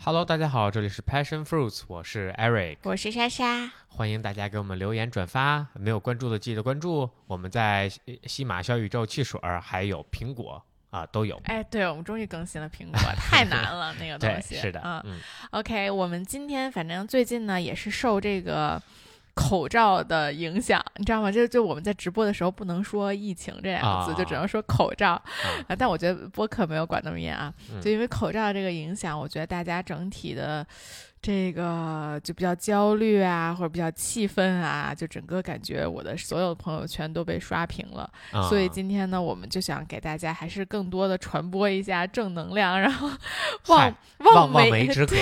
Hello，大家好，这里是 Passion Fruits，我是 Eric，我是莎莎。欢迎大家给我们留言转发，没有关注的记得关注。我们在西西马小宇宙、汽水儿还有苹果啊都有。哎，对，我们终于更新了苹果，太难了那个东对，西。是的，嗯嗯，OK，我们今天反正最近呢也是受这个口罩的影响，你知道吗？就就我们在直播的时候不能说疫情这两个字，啊就只能说口罩啊啊。但我觉得播客没有管那么严啊，嗯就因为口罩这个影响，我觉得大家整体的。这个就比较焦虑啊，或者比较气愤啊，就整个感觉我的所有朋友圈都被刷屏了。啊所以今天呢，我们就想给大家还是更多的传播一下正能量，然后 望嗨望梅梅止渴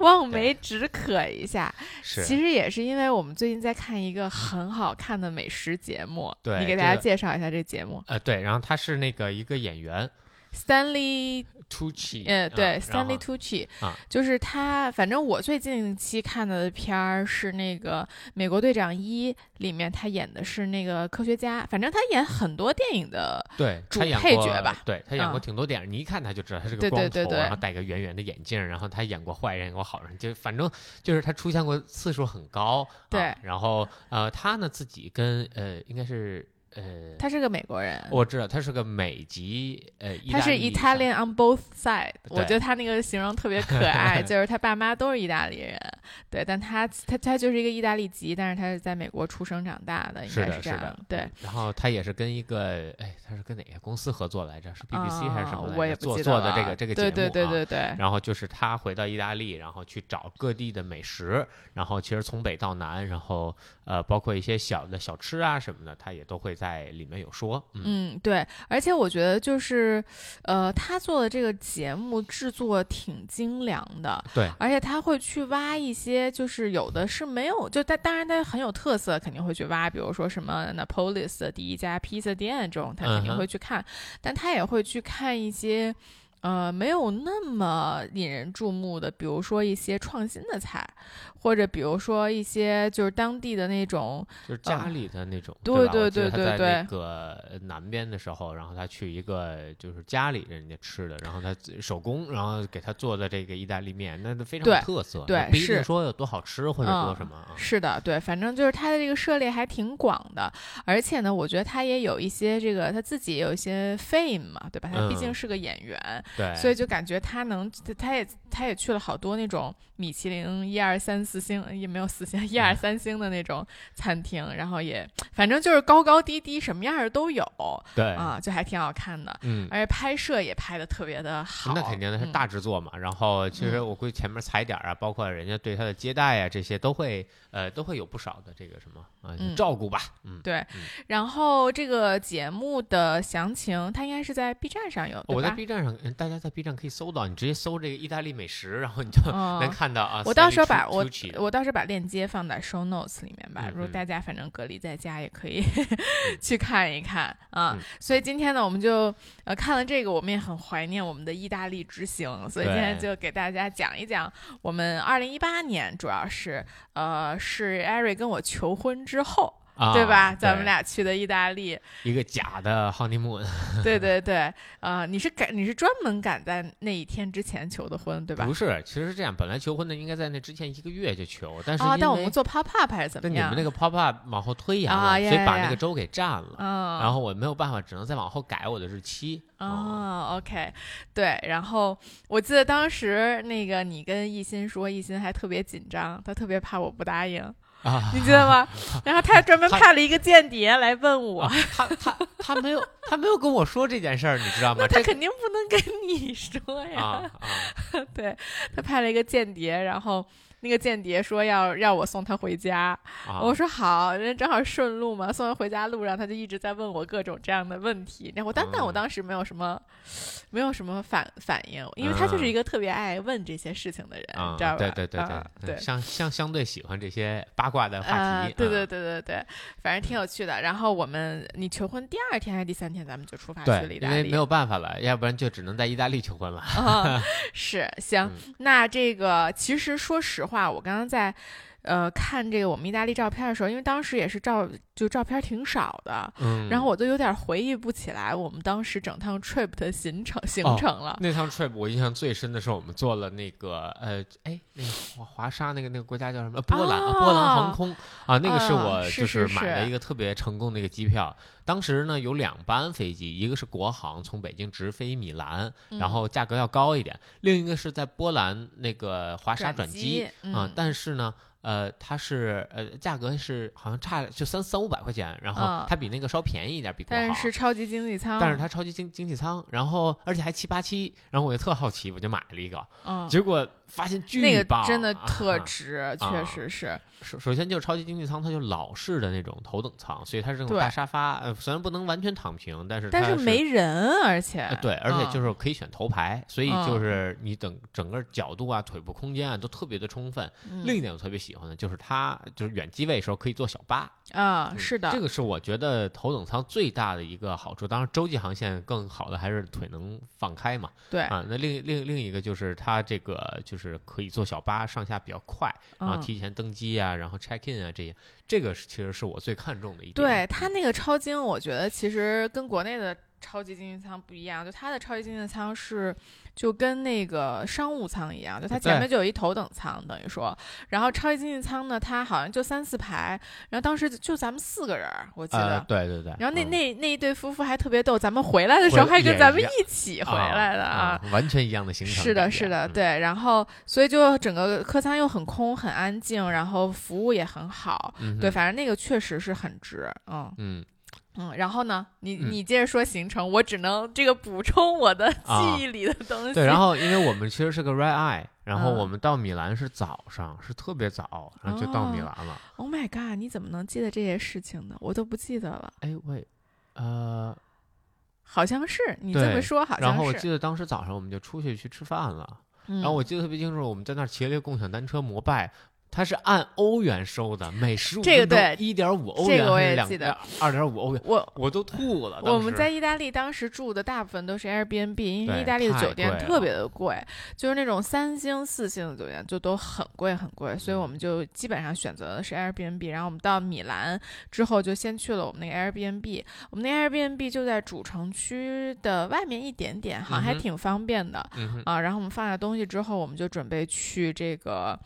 望梅止渴一下。是其实也是因为我们最近在看一个很好看的美食节目，对你给大家介绍一下这节目呃对，然后他是那个一个演员，Stanley，Tucci，呃，对啊，Stanley 后 Tucci，啊就是他。反正我最近期看的片儿是那个《美国队长一》里面，他演的是那个科学家。反正他演很多电影的对主演配角吧对他演过嗯挺多电影，你一看他就知道他是个对光头，对对对然后戴个圆圆的眼镜，然后他演过坏人，演过好人，就反正就是他出现过次数很高。对啊然后呃，他呢自己跟呃应该是呃。他是个美国人，我知道他是个美籍，呃，他是 Italian on both side，我觉得他那个形容特别可爱，就是他爸妈都是意大利人，对，但他他他就是一个意大利籍，但是他是在美国出生长大的，应该是这样，，对嗯。。然后他也是跟一个，哎，他是跟哪个公司合作来着？是 BBC 还是什么来着？啊我也不做记得了做的这个这个节目对对对啊对对，然后就是他回到意大利，然后去找各地的美食，然后其实从北到南，然后呃，包括一些小的小吃啊什么的，他也都会在里面有说。嗯，嗯，对，而且我觉得就是，呃，他做的这个节目制作挺精良的，对，而且他会去挖一些，就是有的是没有，就他当然他很有特色，肯定会去挖，比如说什么 Napolis 的第一家披萨店这种，他肯定会去看，但他也会去看一些。呃，没有那么引人注目的，比如说一些创新的菜，或者比如说一些就是当地的那种，就是家里的那种。嗯对吧我对对对他在那对个南边的时候，然后他去一个就是家里人家吃的，然后他自手工，然后给他做的这个意大利面，那都非常有特色。对也不一定是说有多好吃或者多嗯什么啊。是的，对，反正就是他的这个涉猎还挺广的，而且呢，我觉得他也有一些这个他自己也有一些 fame 嘛，对吧？他毕竟嗯是个演员，对，所以就感觉他能，他也他也去了好多那种米其林一二三四星，也没有四星，一二三星的那种餐厅，然后也反正就是高高低低，什么样的都有对。啊，就还挺好看的，嗯，而且拍摄也拍的特别的好，那肯定的是嗯大制作嘛。然后其实我估计前面踩点儿啊，包括人家对他的接待啊，这些都会呃都会有不少的这个什么啊、嗯。照顾吧。嗯，对。嗯，然后这个节目的详情，它应该是在 B 站上有，对我在 B 站上，嗯大家在 B 站可以搜到，你直接搜这个意大利美食，然后你就嗯能看到啊。我到时候把我我到时候把链接放在 show notes 里面吧。如果大家反正隔离在家，也可以 去看一看啊。嗯所以今天呢，我们就呃看了这个，我们也很怀念我们的意大利之行，所以今天就给大家讲一讲我们二零一八年，主要是呃是艾瑞跟我求婚之后。啊，对吧？咱们俩去的意大利，一个假的 honeymoon，对对对，呃，你是赶你是专门赶在那一天之前求的婚，对吧不？是，其实是这样，本来求婚的应该在那之前一个月就求，但是啊，但我们做 pop up 还是怎么样？但你们那个 pop up 往后推延了，所以把那个周给占了。嗯，然后我没有办法，只能再往后改我的日期。哦哦，OK，对，然后我记得当时那个你跟艺兴说，艺兴还特别紧张，他特别怕我不答应，啊，你知道吗？然后他还专门派了一个间谍来问我，啊他他他没有他没有跟我说这件事儿，你知道吗？那他肯定不能跟你说呀，啊啊，对他派了一个间谍，然后。那个间谍说要让我送他回家，啊我说好，人家正好顺路嘛，送他回家路上他就一直在问我各种这样的问题，然后但但我嗯当时没有什么，没有什么反反应，因为他就是一个特别爱问这些事情的人，知道吧？对对对啊对。相相相对喜欢这些八卦的话啊、题。对对啊对对对，反正挺有趣的。然后我们，你求婚第二天还是第三天，咱们就出发去了对，意大利。因为没有办法了，要不然就只能在意大利求婚了。啊，是行。嗯那这个其实说实话，话我刚刚在呃看这个我们意大利照片的时候，因为当时也是照就照片挺少的，嗯，然后我都有点回忆不起来我们当时整趟 trip 的行程行哦程了。那趟 trip 我印象最深的是我们坐了那个呃，哎，那个华华沙那个那个国家叫什么？呃波兰，啊波兰航空啊，那个是啊我就是买是了一个特别成功的一个机票。当时呢有两班飞机，一个是国航从北京直飞米兰，嗯然后价格要高一点；另一个是在波兰那个华沙转机啊、嗯但是呢。呃，它是呃，价格是好像差就三三五百块钱，然后嗯它比那个稍便宜一点，比。但是超级经济舱，但是它超级经经济舱，然后而且还七八七，然后我就特好奇，我就买了一个，嗯，结果发现巨那个棒，真的特啊值，确啊实是。首首先就是超级经济舱，它就老式的那种头等舱，所以它是这种大沙发，呃，虽然不能完全躺平，但是但是没人，而且呃对，而且就嗯是可以选头排，所以嗯就是你等整个角度啊、腿部空间啊都特别的充分。嗯另一点我特别喜欢的就是它就是远机位的时候可以坐小巴，啊，嗯是的，这个是我觉得头等舱最大的一个好处。当然，洲际航线更好的还是腿能放开嘛。对，啊，那另另另一个就是它这个就是可以坐小巴，上下比较快，然后嗯提前登机啊，然后 check in 啊这些，这个是其实是我最看重的一点。对它那个超精，我觉得其实跟国内的超级经济舱不一样，就它的超级经济舱是就跟那个商务舱一样，就它前面就有一头等舱，等于说，然后超级经济舱呢，它好像就三四排，然后当时就咱们四个人，我记呃，得。对对对。然后那嗯那那一对夫妇还特别逗，咱们回来的时候回还跟咱们一起回来的啊，啊，完全一样的行程。是的，是的，嗯，对。然后，所以就整个客舱又很空、很安静，然后服务也很好。嗯对，反正那个确实是很值。嗯嗯，嗯。然后呢，你嗯你接着说行程，我只能这个补充我的啊记忆里的东西。对。然后因为我们其实是个 red eye，然后嗯我们到米兰是早上，是特别早，然后就到米哦兰了。，Oh my god，你怎么能记得这些事情呢？我都不记得了。哎喂，呃，好像是你这么说，好像然后像。我记得当时早上我们就出去去吃饭了。然然后我记得特别清楚，我们在那儿骑了一个共享单车摩拜，它是按欧元收的，每十五这个对一点五欧这个我元还是两也记得二点五欧元，我我都吐了。我们在意大利当时住的大部分都是 Airbnb，因为意大利的酒店特别的贵，就是那种三星、四星的酒店就都很贵很贵，所以我们就基本上选择的是 Airbnb。然后我们到米兰之后，就先去了我们那个 Airbnb，我们那个 Airbnb 就在主城区的外面一点点，好像还挺方便的、嗯。然后我们放下东西之后，我们就准备去这个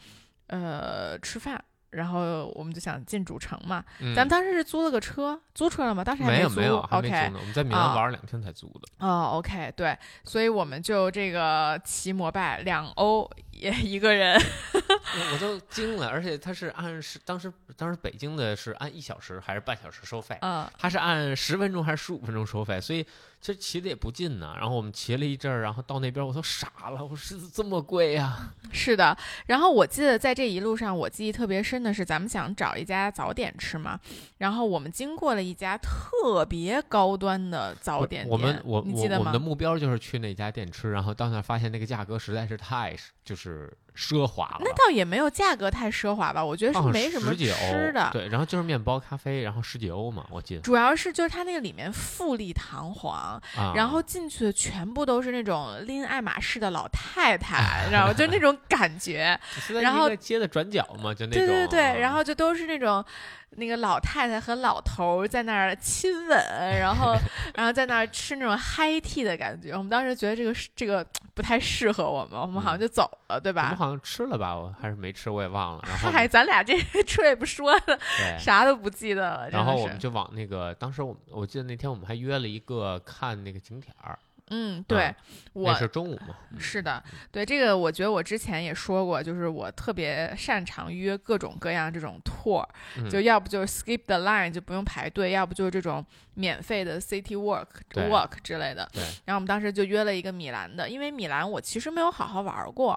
呃吃饭。然后我们就想进主城嘛，嗯咱们当时是租了个车，租车了吗？当时还租没有没有还没租呢，我们在米兰啊玩了两天才租的。哦，OK，对，所以我们就这个骑摩拜两欧也一个人，我我都惊了，而且他是按是当时当时北京的是按一小时还是半小时收费，嗯，他是按十分钟还是十五分钟收费，所以其实骑的也不近呢。然后我们骑了一阵儿，然后到那边我都傻了，我说是这么贵呀、是的。然后我记得在这一路上，我记忆特别深的是，咱们想找一家早点吃嘛，然后我们经过了一家特别高端的早点店，我们我我我们的？目标就是去那家店吃，然后到那儿发现那个价格实在是太就是奢华了。那倒也没有价格太奢华吧，我觉得是没什么吃的。对，然后就是面包、咖啡，然后十几欧嘛，我记得主要是就是它那个里面富丽堂皇，啊。然后进去的全部都是那种拎爱马仕的老太太，你知道吗？就那种感觉。然后一个街的转角嘛，就那种。对对对，然啊后就都是那种那个老太太和老头儿在那儿亲吻，然后 然后在那儿吃那种 high tea 的感觉。我们当时觉得这个是这个不太适合我们，我们好像就走了，对吧？我们好像吃了吧，我还是没吃，我也忘了。然后嗨，咱俩这 trip 说了，啥都不记得了，然后我们就往那个，当时我我记得那天我们还约了一个看那个景点儿，嗯，对啊我是中午嘛，嗯。是的，对这个，我觉得我之前也说过，就是我特别擅长约各种各样这种 tour，、嗯。就要不就是 skip the line 就不用排队，要不就是这种免费的 city walk walk 之类的。对。然后我们当时就约了一个米兰的，因为米兰我其实没有好好玩过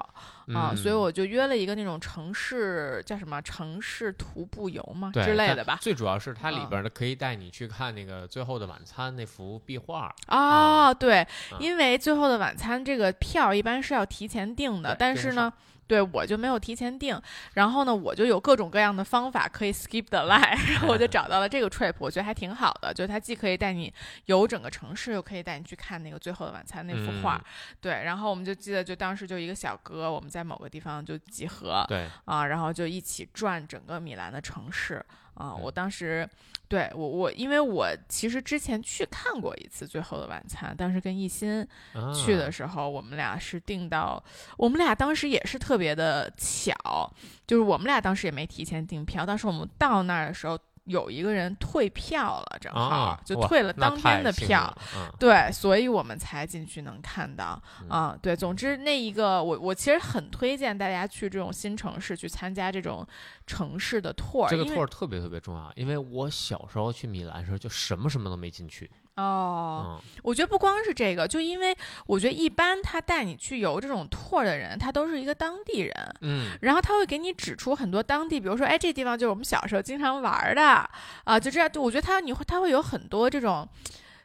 啊，嗯所以我就约了一个那种城市叫什么城市徒步游嘛之类的吧。最主要是它里嗯。边的可以带你去看那个《最后的晚餐》那幅壁画，哦，对，啊因为最后的晚餐这个票一般是要提前订的，但是呢，对我就没有提前订。然后呢，我就有各种各样的方法可以 skip the line，然后我就 找到了这个 trip，我觉得还挺好的，就是它既可以带你游整个城市，又可以带你去看那个《最后的晚餐》那幅画。嗯对，然后我们就记得，就当时就一个小哥，我们在某个地方就集合，对，啊，然后就一起转整个米兰的城市啊。我当时对我我，因为我其实之前去看过一次《最后的晚餐》，当时跟艺兴去的啊时候，我们俩是订到，我们俩当时也是特别的巧，就是我们俩当时也没提前订票，当时我们到那儿的时候。有一个人退票了，正好、啊就退了当天的票，对，所以我们才进去能看到。嗯。啊、对，总之那一个我我其实很推荐大家去这种新城市去参加这种城市的 tour，这个 tour 特别特别重要，因为我小时候去米兰的时候就什么什么都没进去，哦，嗯，我觉得不光是这个，就因为我觉得一般他带你去游这种 tour 的人，他都是一个当地人。嗯，然后他会给你指出很多当地，比如说，哎，这地方就是我们小时候经常玩的啊，就这样。我觉得他你会他会有很多这种，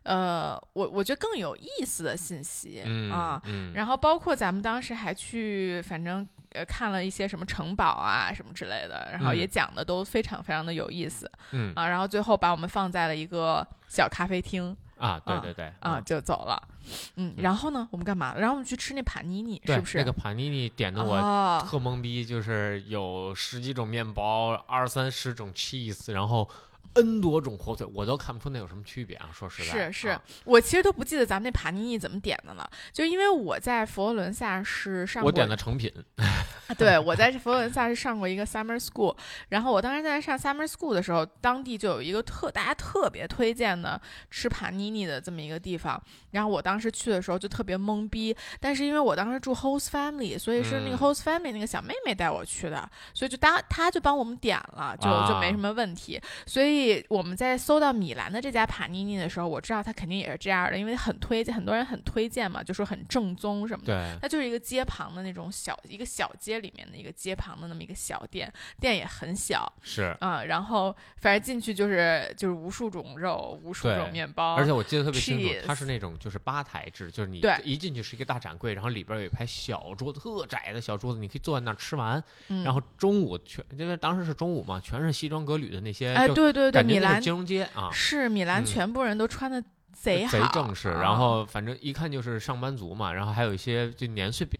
呃，我我觉得更有意思的信息、嗯啊。嗯，然后包括咱们当时还去，反正呃看了一些什么城堡啊什么之类的，然后嗯也讲的都非常非常的有意思、嗯啊。然后最后把我们放在了一个小咖啡厅啊，对啊对对啊，嗯就走了。嗯，然后呢，我们干嘛？然后我们去吃那帕尼尼，是不是？那个帕尼尼点的我哦特懵逼，就是有十几种面包，二三十种 cheese，然后 N 多种火腿，我都看不出那有什么区别啊！说实在，是是。啊。我其实都不记得咱们那帕尼尼怎么点的了，就因为我在佛罗伦萨是上过，我点的成品，对我在佛罗伦萨是上过一个 summer school，然后我当时在上 summer school 的时候，当地就有一个特大家特别推荐的吃帕尼尼的这么一个地方，然后我当时去的时候就特别懵逼，但是因为我当时住 host family，所以是那个嗯。host family 那个小妹妹带我去的，所以就当她就帮我们点了，就就没啊。什么问题。所以我们在搜到米兰的这家帕尼尼的时候，我知道它肯定也是这样的，因为很推荐，很多人很推荐嘛，就说很正宗什么的。对，它就是一个街旁的那种小一个小街里面的一个街旁的那么一个小店，店也很小是。啊、然后反正进去就是就是无数种肉，无数种面包，而且我记得特别清楚，它是那种就是吧台制，就是你对一进去是一个大展柜，然后里边有一排小桌子，特窄的小桌子，你可以坐在那儿吃完。嗯然后中午全，因为当时是中午嘛，全是西装革履的那些，哎，对对对，感觉米兰那是金融街啊，是米兰，嗯全部人都穿的贼好，贼正式。啊然后反正一看就是上班族嘛，然后还有一些就年岁比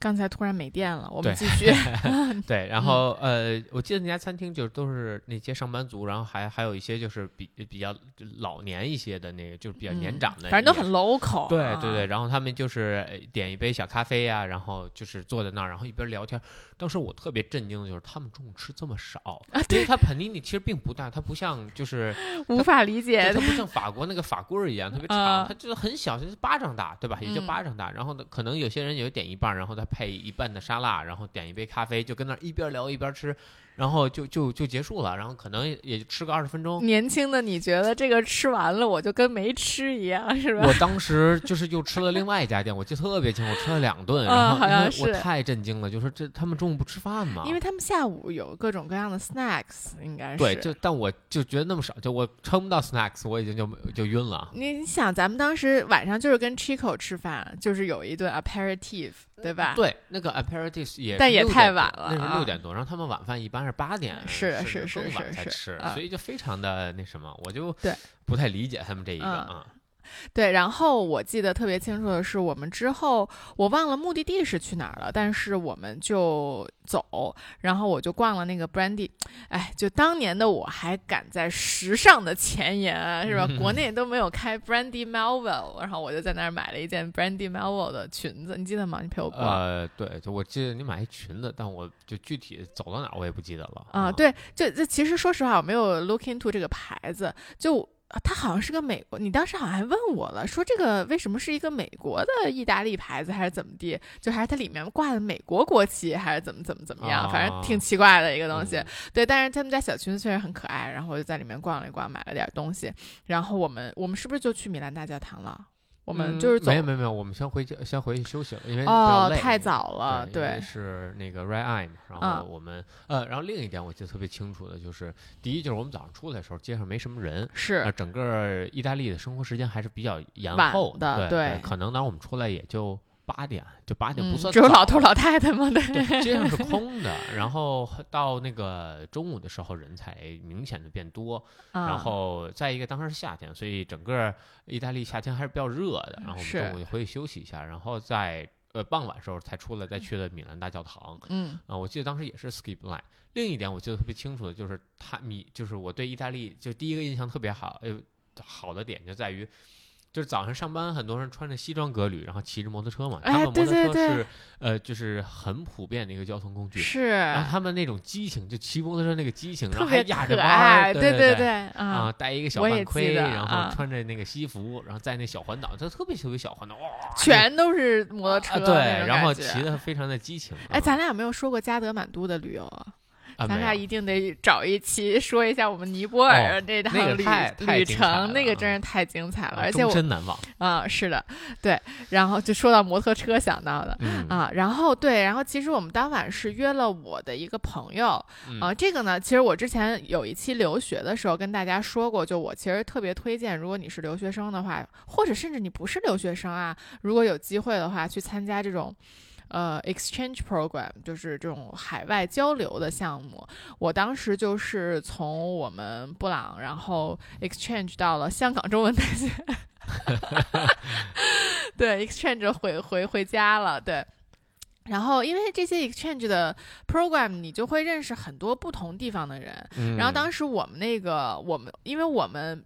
刚才突然没电了，我们继续。对，然后呃，我记得那家餐厅就都是那些上班族，然后还还有一些就是比比较老年一些的那个，就是比较年嗯长的，反正都很 local 啊。对对对，然后他们就是呃点一杯小咖啡呀、然后就是坐在那儿，然后一边聊天。当时我特别震惊的就是他们中午吃这么少，啊，因为它盆尼尼其实并不大，它不像就是 无法理解对它不像法国那个法棍儿一样特别啊长，它就是很小，就是巴掌大，对吧？也就嗯巴掌大。然后呢，可能有些人也就点一半，然后再配一半的沙拉，然后点一杯咖啡，就跟那一边聊一边吃，然后就就就结束了。然后可能也就吃个二十分钟。年轻的你觉得这个吃完了我就跟没吃一样，是吧？我当时就是又吃了另外一家店，我记得特别清，我吃了两顿，嗯然后我是太震惊了，就说这他们中午不吃饭吗？因为他们下午有各种各样的 snacks，应该是对，就但我就觉得那么少，就我撑不到 snacks，我已经就就晕了。你你想，咱们当时晚上就是跟 Chico 吃饭，就是有一顿 aperitif，对吧？对，那个 aperitif 也但也太晚了那是六点多，然后他们晚饭一般是八点，是甚是是是是所以就非常的那什么，我就对不太理解他们这一个嗯啊。对，然后我记得特别清楚的是，我们之后我忘了目的地是去哪儿了，但是我们就走，然后我就逛了那个 Brandy，哎，就当年的我还赶在时尚的前沿啊，是吧？国 内都没有开 Brandy Melville，然后我就在那儿买了一件 Brandy Melville 的裙子，你记得吗？你陪我逛。呃，对，就我记得你买一裙子，但我就具体走到哪儿我也不记得了啊，，对，就这其实说实话，我没有 look into 这个牌子，就。啊它好像是个美国，你当时好像还问我了，说这个为什么是一个美国的意大利牌子，还是怎么地？就还是它里面挂的美国国旗，还是怎么怎么怎么样？反正挺奇怪的一个东西。嗯对，但是他们家小裙子确实很可爱，然后我就在里面逛了一逛，买了点东西。然后我们我们是不是就去米兰大教堂了？我们嗯就是走没有没有没有，我们先回去先回去休息了，因为比较哦，累太早了，对，因为对，是那个 Red Eye，然嗯。后我们、呃，然后另一点我记得特别清楚的就是，第一就是我们早上出来的时候街上没什么人，是。呃，整个意大利的生活时间还是比较延后的对对。可能当我们出来也就八点，就八点不嗯算、只有老头老太太吗？对，对，街上是 空的，然后到那个中午的时候人才明显的变多，嗯然后再一个当时是夏天，所以整个意大利夏天还是比较热的，然后我们中午就回去休息一下，然后在呃傍晚时候才出来，再去了米兰大教堂嗯啊、我记得当时也是 skip line。另一点我记得特别清楚的就是他米，就是我对意大利就第一个印象特别好，呃，好的点就在于。就是早上上班，很多人穿着西装革履，然后骑着摩托车嘛。他哎们摩托车对对对是呃，就是很普遍的一个交通工具。是然后他们那种激情，就骑摩托车那个激情，然特后还别可压着爱，对对对啊啊，戴一个小半盔，然啊后穿着那个西服，然后在那小环岛，就特别特别小环岛，哇，全都是摩托车、啊对，然后骑的非常的激情。哎，啊咱俩有没有说过加德满都的旅游啊？啊咱俩一定得找一期说一下我们尼泊尔这趟旅、旅程，那个真是太精彩了，啊而且我身难忘。啊、是的，对，然后就说到摩托车想到的。嗯啊，然后对，然后其实我们当晚是约了我的一个朋友，嗯啊，这个呢，其实我之前有一期留学的时候跟大家说过，就我其实特别推荐，如果你是留学生的话，或者甚至你不是留学生啊，如果有机会的话，去参加这种。呃，exchange program 就是这种海外交流的项目。我当时就是从我们布朗，然后 exchange 到了香港中文大学，对，exchange 回回回家了，对。然后，因为这些 exchange 的 program，你就会认识很多不同地方的人。嗯然后当时我们那个，我们因为我们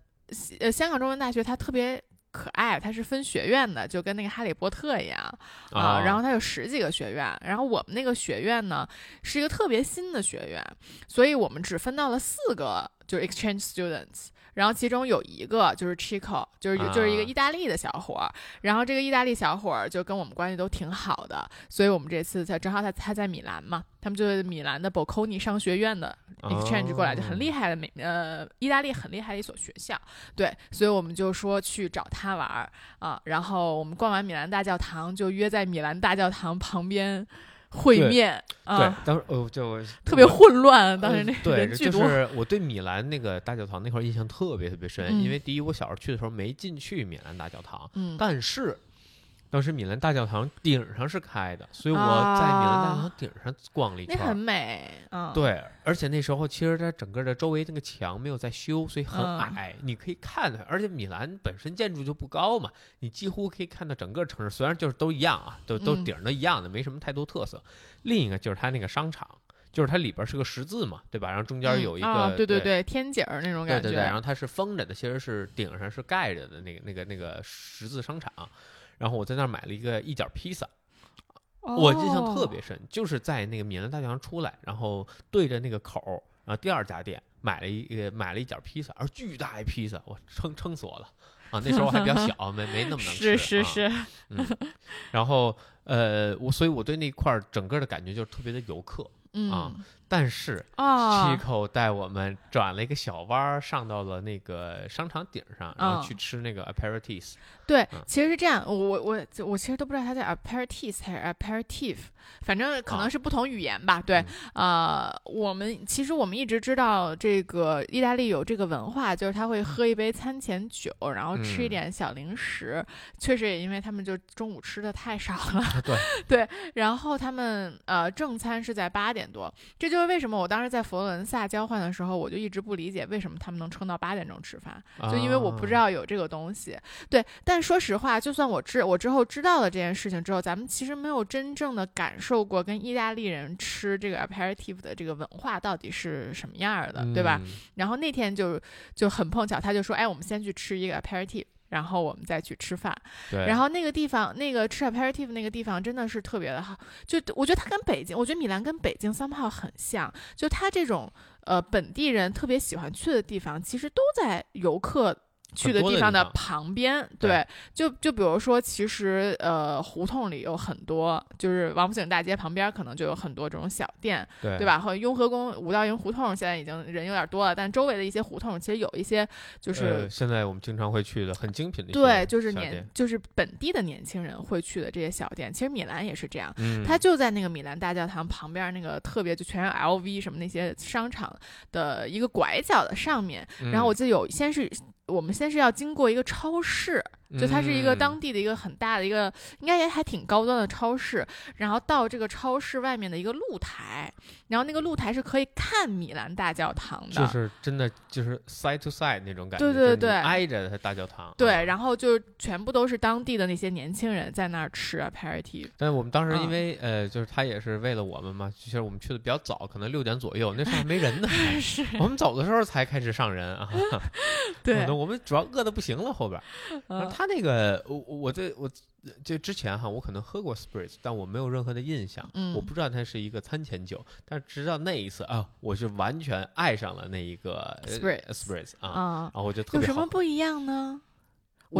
呃香港中文大学它特别可爱，它是分学院的，就跟那个哈利波特一样啊、然后它有十几个学院，然后我们那个学院呢是一个特别新的学院，所以我们只分到了四个就是 exchange students。然后其中有一个就是 Chico，就是就是一个啊。意大利的小伙儿，然后这个意大利小伙儿就跟我们关系都挺好的，所以我们这次才正好他他在米兰嘛，他们就是米兰的 Bocconi 商学院的 exchange 过来，就很厉害。害的美呃意大利很厉害的一所学校，对，所以我们就说去找他玩儿啊，然后我们逛完米兰大教堂，就约在米兰大教堂旁边会对面对啊，，当时哦，就特别混乱，当时那呃对，就是我对米兰那个大教堂那块印象特别特别深，嗯因为第一我小时候去的时候没进去米兰大教堂，嗯，但是当时米兰大教堂顶上是开的，所以我在米兰大教堂顶上逛了一那很。美嗯，对，而且那时候其实它整个的周围那个墙没有在修，所以很嗯矮，你可以看到。而且米兰本身建筑就不高嘛，你几乎可以看到整个城市，虽然就是都一样啊，都都嗯顶儿都一样的，没什么太多特色。另一个就是它那个商场，就是它里边是个十字嘛，对吧？然后中间嗯有一个，啊，对对对对，天井儿那种感觉，对对对，然后它是封着的，其实是顶上是盖着的那个那个那个十字商场。然后我在那儿买了一个一角披萨，我印象特别哦深，就是在那个米兰大教堂出来，然后对着那个口儿，然后第二家店买了一个买了一角披萨，而巨大一披萨，我撑撑死我了啊！那时候我还比较小，没没那么能吃。是是啊是，嗯，然后呃，我所以我对那块儿整个的感觉就是特别的游客，嗯但是啊，Chico 带我们转了一个小弯儿，上到了那个商场顶上，然后嗯去吃那个 aperitifs。对嗯，其实是这样，我我我我其实都不知道它叫 aperitif 还是 aperitif，反正可能啊是不同语言吧。对，呃，我们其实我们一直知道这个意大利有这个文化，就是他会喝一杯餐前酒，然后吃一嗯。点小零食。确实也因为他们就中午吃的太少了，对。对，然后他们呃正餐是在八点多，这就是为什么我当时在佛罗伦萨交换的时候，我就一直不理解为什么他们能撑到八点钟吃饭。就因为我不知啊道有这个东西。对，但说实话，就算我知我之后知道了这件事情之后，咱们其实没有真正的感受过跟意大利人吃这个 aperitif 的这个文化到底是什么样儿的，对吧？嗯然后那天就就很碰巧，他就说：“哎，我们先去吃一个 aperitif。”然后我们再去吃饭，对，然后那个地方，那个吃 aperitif 那个地方真的是特别的好，就我觉得它跟北京，我觉得米兰跟北京 somehow 很像，就它这种呃本地人特别喜欢去的地方，其实都在游客。去的地方的旁边，对对，就就比如说，其实呃，胡同里有很多，就是王府井大街旁边可能就有很多这种小店，对对？吧？和雍和宫、五道营胡同现在已经人有点多了，但周围的一些胡同其实有一些就是呃现在我们经常会去的很精品的一些对，就是年就是本地的年轻人会去的这些小店。其实米兰也是这样，嗯，它就在那个米兰大教堂旁边那个特别就全是 LV 什么那些商场的一个拐角的上面。然后我嗯记得有先是我们先是要经过一个超市就它是一个嗯当地的一个很大的一个，应该也还挺高端的超市。然后到这个超市外面的一个露台，然后那个露台是可以看米兰大教堂的，就是真的就是 side to side 那种感觉，对对对挨着它大教堂。啊对，然后就全部都是当地的那些年轻人在那儿吃 a p a r i t y。但我们当时因嗯为、呃，就是他也是为了我们嘛，其实我们去的比较早，可能六点左右，那时候还没人呢。是，我们走的时候才开始上人啊，对，我们主要饿的不行了后边儿。他那个，我我我对我就之前哈，我可能喝过 spritz，但我没有任何的印象，嗯我不知道它是一个餐前酒，但是直到那一次啊，我是完全爱上了那一个呃 Spritz spritz 啊，啊，然后我就特有别好喝。什么不一样呢？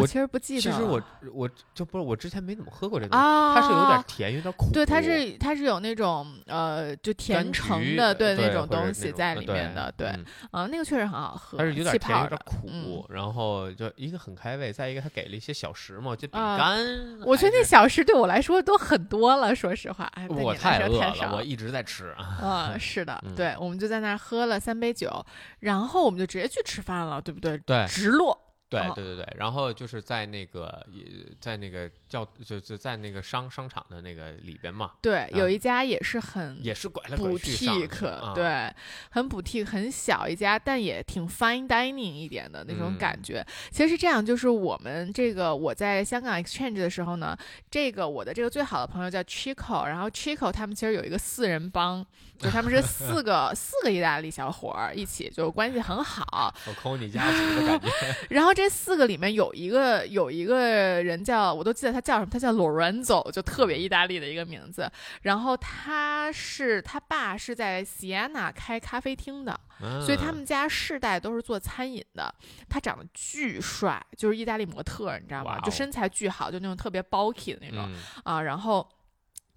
我其实不记得。其实我我就不是我之前没怎么喝过这东西，啊，它是有点甜，有点苦。对，它是它是有那种呃，就甜橙的对对那种东西在呃里面的，对，嗯啊，那个确实很好喝，它是有点气甜，有。点苦，嗯然后就一个很开胃，再一个它给了一些小食嘛，就饼啊干。我觉得那小食对我来说都很多了，说实话，我你来说饿了，我一直在吃啊。嗯，是的，嗯对，我们就在那儿喝了三杯酒，然后我们就直接去吃饭了，对不对？对直落，对哦对对对，然后就是在那个也在那个叫就就在那个商商场的那个里边嘛，对，有一家也是很也是拐来拐去上去 boutique，、啊，对，很 boutique，很小一家，但也挺 fine dining 一点的那种感嗯觉。其实是这样，就是我们这个我在香港 exchange 的时候呢，这个我的这个最好的朋友叫 Chico，然后 Chico 他们其实有一个四人帮，就他们是四个 四个意大利小伙儿一起，就关系很好。我抠你家族的感觉，然后这四个里面有一个有一个人叫，我都记得他叫什么，他叫 Lorenzo，就特别意大利的一个名字。然后他是他爸是在 Siena 开咖啡厅的，所以他嗯们家世代都是做餐饮的。他长得巨帅，就是意大利模特，你知道吗？哦就身材巨好，就那种特别 bulky 的那种、嗯啊。然后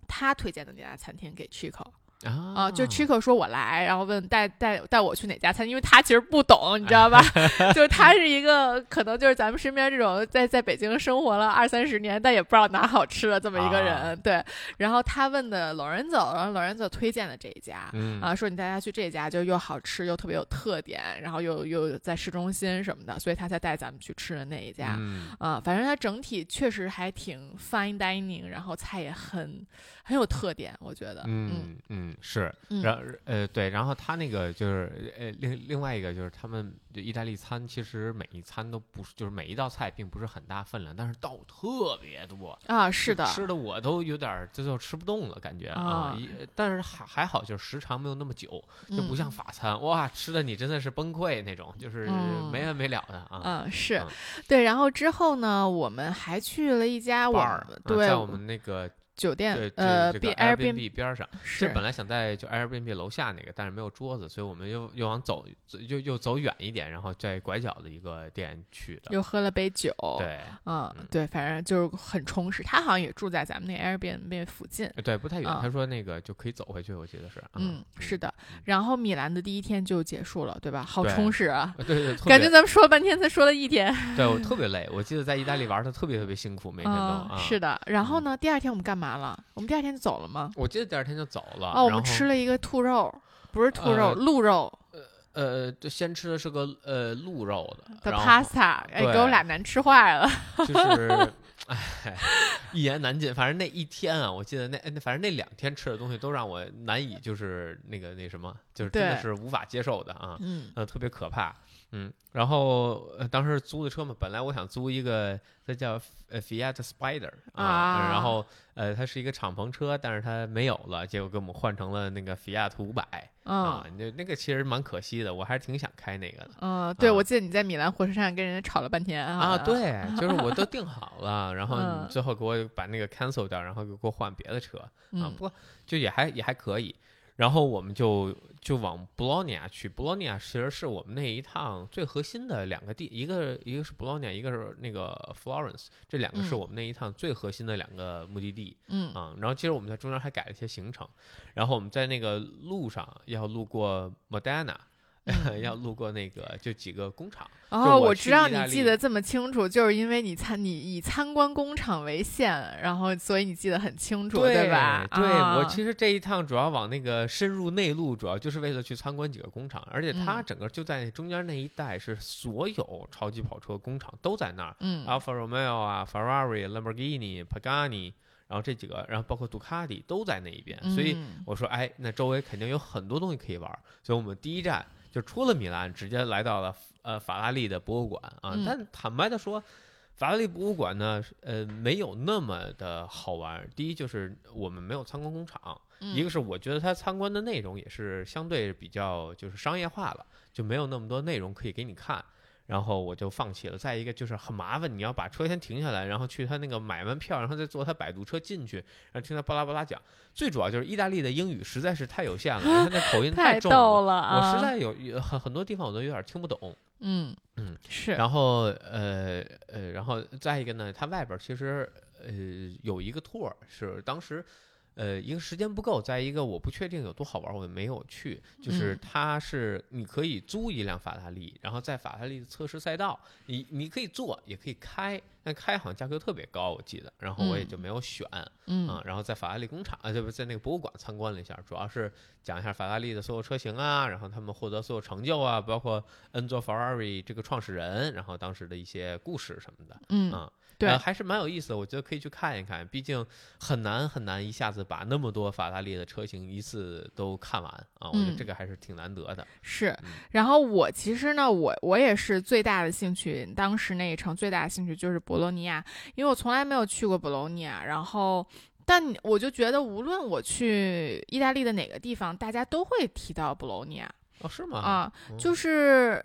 他推荐的那家餐厅给 Chico 啊啊，就 Chico 说我来，然后问带带带我去哪家餐厅，因为他其实不懂，你知道吧？就是他是一个可能就是咱们身边这种在在北京生活了二三十年，但也不知道哪好吃的这么一个人，啊 对。然后他问的 Lorenzo，然后 Lorenzo 推荐的这一家，嗯啊，说你带他去这家，就又好吃又特别有特点，然后又又在市中心什么的，所以他才带咱们去吃的那一家。嗯啊，反正它整体确实还挺 fine dining，然后菜也很很有特点，我觉得。嗯嗯是，嗯然呃对，然后他那个就是呃另另外一个就是他们就意大利餐，其实每一餐都不是就是每一道菜并不是很大分量，但是道特别多。啊，是的，吃的我都有点儿这就吃不动了，感觉啊啊，一但是还还好，就是时长没有那么久，就不嗯像法餐，哇，吃的你真的是崩溃那种，就是嗯没完没了的啊。嗯，是嗯对。然后之后呢，我们还去了一家我 bar 们啊对在我们那个酒店呃这这个 B Airbnb 边上，是这本来想在就 Airbnb 楼下那个，但是没有桌子，所以我们又又往走又又走远一点，然后在拐角的一个店去的。又喝了杯酒，对嗯嗯，对，反正就是很充实。他好像也住在咱们那 Airbnb 附近。呃对，不太远。啊他说那个就可以走回去，我记得是。嗯，是的，然后米兰的第一天就结束了，对吧？好充实啊！呃对对，感觉咱们说了半天才说了一天。对我 特别累。我记得在意大利玩的特别特别辛苦，每天都。是的。然后呢，第二天我们干嘛了？我们第二天就走了吗？我记得第二天就走了。哦，我们吃了一个兔肉，不是兔肉，呃鹿肉呃，就先吃的是个呃鹿肉的的 pasta，哎，给我俩难吃坏了。就是，哎，一言难尽。反正那一天啊，我记得那那反正那两天吃的东西都让我难以就是那个那什么，就是真的是无法接受的啊，嗯呃，特别可怕。嗯，然后、呃、当时租的车嘛，本来我想租一个，它叫呃 Fiat Spider 啊然后呃它是一个敞篷车，但是它没有了，结果给我们换成了那个 Fiat 五百啊嗯，那那个其实蛮可惜的，我还是挺想开那个的。嗯，对，啊我记得你在米兰火车站跟人家吵了半天啊。啊，对，就是我都订好了，然后嗯你最后给我把那个 cancel 掉，然后给我换别的车啊，嗯不过就也还也还可以。然后我们就就往布洛尼亚去，布洛尼亚其实是我们那一趟最核心的两个地，一个一个是布洛尼亚，一个是那个 Florence，这两个是嗯。我们那一趟最核心的两个目的地。嗯。啊、然后其实我们在中间还改了一些行程，然后我们在那个路上要路过 Modena，要路过那个就几个工厂。哦，我我知道你记得这么清楚，就是因为你参你以参观工厂为限，然后所以你记得很清楚，对吧？对，啊我其实这一趟主要往那个深入内陆，主要就是为了去参观几个工厂，而且它嗯。整个就在中间那一带，是所有超级跑车工厂都在那儿嗯，Alfa Romeo 啊、Ferrari、Lamborghini、Pagani，然后这几个，然后包括杜卡迪都在那一边，所以嗯。我说，哎，那周围肯定有很多东西可以玩儿，所以我们第一站就出了米兰，直接来到了呃法拉利的博物馆啊。嗯但坦白的说，法拉利博物馆呢，呃，没有那么的好玩。第一就是我们没有参观工厂，一个嗯是我觉得它参观的内容也是相对比较就是商业化了，就没有那么多内容可以给你看。然后我就放弃了。再一个就是很麻烦，你要把车先停下来，然后去他那个买完票，然后再坐他摆渡车进去，然后听他巴拉巴拉讲。最主要就是意大利的英语实在是太有限了，他那口音太重逗了，啊！我实在有有很很多地方我都有点听不懂。嗯嗯是，然后呃呃，然后再一个呢，它外边儿其实呃有一个 tour 是当时。呃，一个时间不够，再一个我不确定有多好玩，我也没有去。就是嗯它是你可以租一辆法拉利，然后在法拉利的测试赛道，你你可以坐也可以开，但开好像价格特别高，我记得，然后我也嗯就没有选。嗯啊，然后在法拉利工厂啊，这不在那个博物馆参观了一下，主要是讲一下法拉利的所有车型啊，然后他们获得所有成就啊，包括恩佐法拉利这个创始人，然后当时的一些故事什么的嗯啊，对呃还是蛮有意思的，我觉得可以去看一看，毕竟很难很难一下子把那么多法拉利的车型一次都看完啊，我觉得嗯这个还是挺难得的。是嗯。然后我其实呢，我我也是最大的兴趣，当时那一程最大的兴趣就是博洛尼亚，因为我从来没有去过博洛尼亚，然后。但我就觉得，无论我去意大利的哪个地方，大家都会提到博洛尼亚哦，是吗？啊，嗯就是，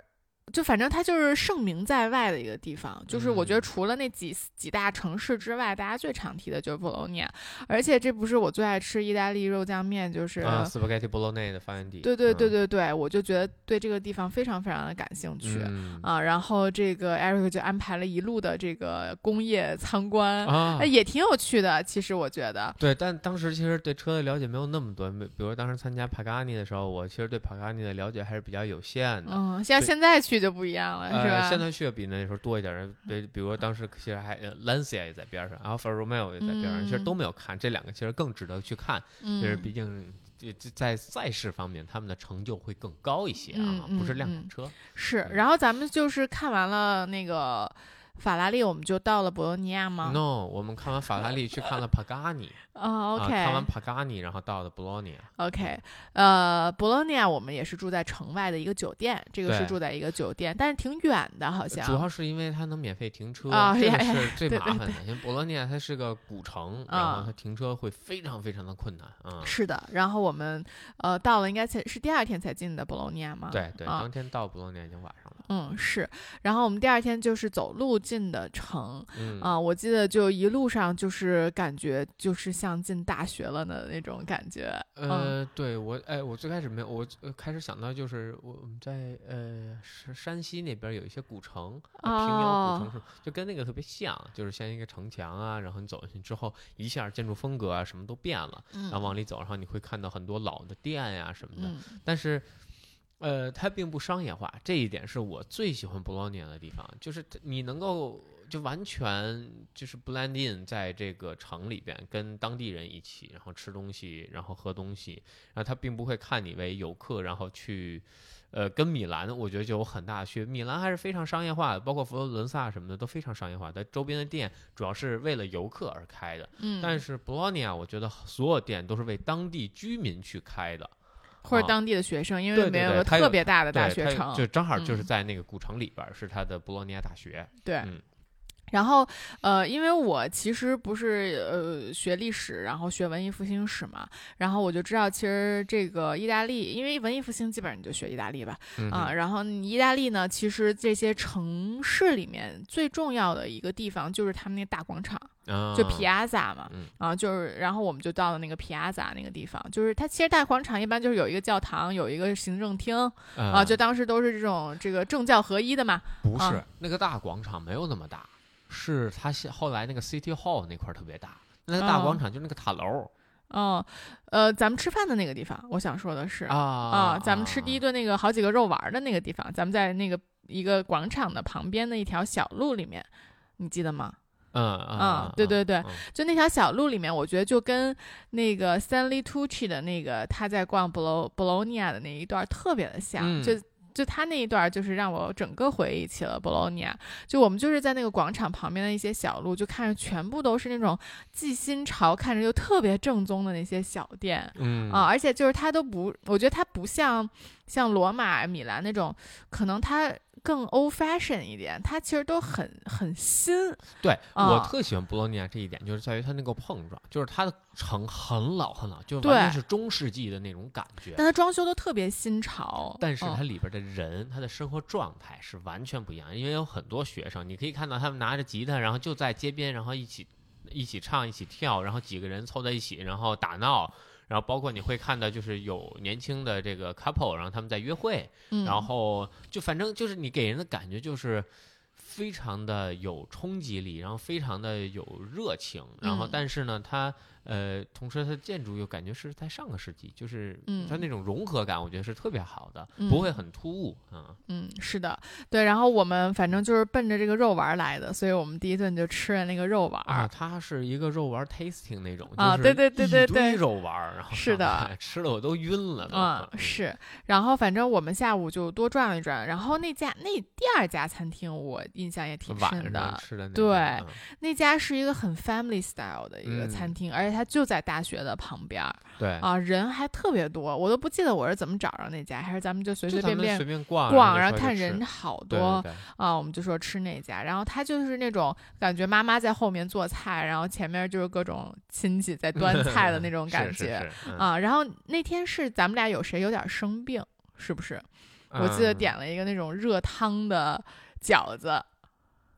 就反正它就是盛名在外的一个地方。就是我觉得嗯除了那几几大城市之外，大家最常提的就是博洛尼亚。而且这不是我最爱吃意大利肉酱面，就是、啊，spaghetti bolognese 的发源地。对对对嗯，对对，我就觉得对这个地方非常非常的感兴趣。嗯啊，然后这个 Eric 就安排了一路的这个工业参观，也挺有趣的。其实我觉得，对，但当时其实对车的了解没有那么多，没比如当时参加帕加尼的时候，我其实对帕加尼的了解还是比较有限的。嗯，像现在去就不一样了，是呃，吧？现在去的比那时候多一点儿，比比如说当时其实还呃 Lancia 也在边上，Alfa Romeo 也在边上，其实嗯都没有看，这两个其实更值得去看，就是嗯毕竟这这在赛事方面他们的成就会更高一些啊，嗯不是量产车。是，然后咱们就是看完了那个法拉利，我们就到了博洛尼亚吗？No，我们看完法拉利去看了帕加尼哦啊，看完，OK 帕加尼，然后到了博洛尼亚。OK，呃，博洛尼亚我们也是住在城外的一个酒店，这个是住在一个酒店，但是挺远的，好像。主要是因为它能免费停车，啊这个是最麻烦的。因为博洛尼亚它是个古城，然后啊它停车会非常非常的困难啊。是的，然后我们呃到了，应该才是第二天才进的博洛尼亚吗？对对，啊当天到博洛尼亚已经晚上了。嗯，是。然后我们第二天就是走路进的城嗯啊、我记得就一路上就是感觉就是像进大学了的那种感觉。嗯呃，对我，哎，我最开始没有，我呃开始想到就是我我们在呃山山西那边有一些古城，呃平遥古城是就跟那个特别像，就是像一个城墙啊，然后你走进去之后，一下建筑风格啊什么都变了，嗯然后往里走，然后你会看到很多老的店呀、什么的，嗯但是。呃，它并不商业化，这一点是我最喜欢博洛尼亚的地方，就是你能够就完全就是 blend in 在这个城里边，跟当地人一起，然后吃东西，然后喝东西，然后他并不会看你为游客，然后去，呃，跟米兰我觉得就有很大的区别。米兰还是非常商业化的，包括佛罗伦萨什么的都非常商业化，它周边的店主要是为了游客而开的。嗯，但是博洛尼亚，我觉得所有店都是为当地居民去开的。啊或者当地的学生，因为没有特别大的大学城，就正好就是嗯在那个古城里边，是它的博洛尼亚大学。对。嗯然后，呃，因为我其实不是呃学历史，然后学文艺复兴史嘛，然后我就知道，其实这个意大利，因为文艺复兴基本上你就学意大利吧，嗯啊，然后意大利呢，其实这些城市里面最重要的一个地方就是他们那大广场，啊，就皮亚萨嘛，嗯啊，就是，然后我们就到了那个皮亚萨那个地方，就是它其实大广场一般就是有一个教堂，有一个行政厅啊，啊就当时都是这种这个政教合一的嘛，不是、啊那个大广场没有那么大，是它现后来那个 City Hall 那块儿特别大。那个大哦广场就是那个塔楼，哦，呃，咱们吃饭的那个地方，我想说的是啊啊，咱们吃第一顿顿那个好几个肉丸儿的那个地方，咱们在那个一个广场的旁边的一条小路里面，你记得吗？嗯啊对对对嗯就那条小路里面，我觉得就跟那个 Stanley Tucci 的那个他在逛博罗博洛尼亚的那一段特别的像，嗯就。就他那一段儿，就是让我整个回忆起了博洛尼亚。就我们就是在那个广场旁边的一些小路，就看着全部都是那种既新潮，看着又特别正宗的那些小店。嗯啊，而且就是它都不，我觉得它不像像罗马、米兰那种，可能它更 old fashion 一点，它其实都很很新。对啊我特喜欢博洛尼亚这一点，就是在于它那个碰撞，就是它的城很老很老，就是完全是中世纪的那种感觉。但它装修都特别新潮，但是嗯它里边的人，他的生活状态是完全不一样，因为有很多学生，你可以看到他们拿着吉他，然后就在街边，然后一起一起唱、一起跳，然后几个人凑在一起，然后打闹，然后包括你会看到就是有年轻的这个 couple，然后他们在约会，嗯，然后就反正就是你给人的感觉就是非常的有冲击力，然后非常的有热情，然后嗯。但是呢，它呃，同时它的建筑又感觉是在上个世纪，就是嗯它那种融合感，我觉得是特别好的，嗯不会很突兀啊。嗯，是的，对。然后我们反正就是奔着这个肉丸来的，所以我们第一顿就吃了那个肉丸。啊，它是一个肉丸 tasting 那种啊就是对对对对一堆对肉丸，然后是的 吃的我都晕了都。嗯，是，然后反正我们下午就多转了一转，然后那家那第二家餐厅我印象也挺晚深的，吃的那对嗯那家是一个很 family style 的一个餐嗯厅，而且它就在大学的旁边儿对，啊，人还特别多，我都不记得我是怎么找着那家，还是咱们就随随便便随便逛逛，然然后看人好多啊，我们就说吃那家，然后他就是那种感觉妈妈在后面做菜，然后前面就是各种亲戚在端 菜的那种感觉啊。然后那天是咱们俩有谁有点生病，是不是？我记得嗯点了一个那种热汤的饺子，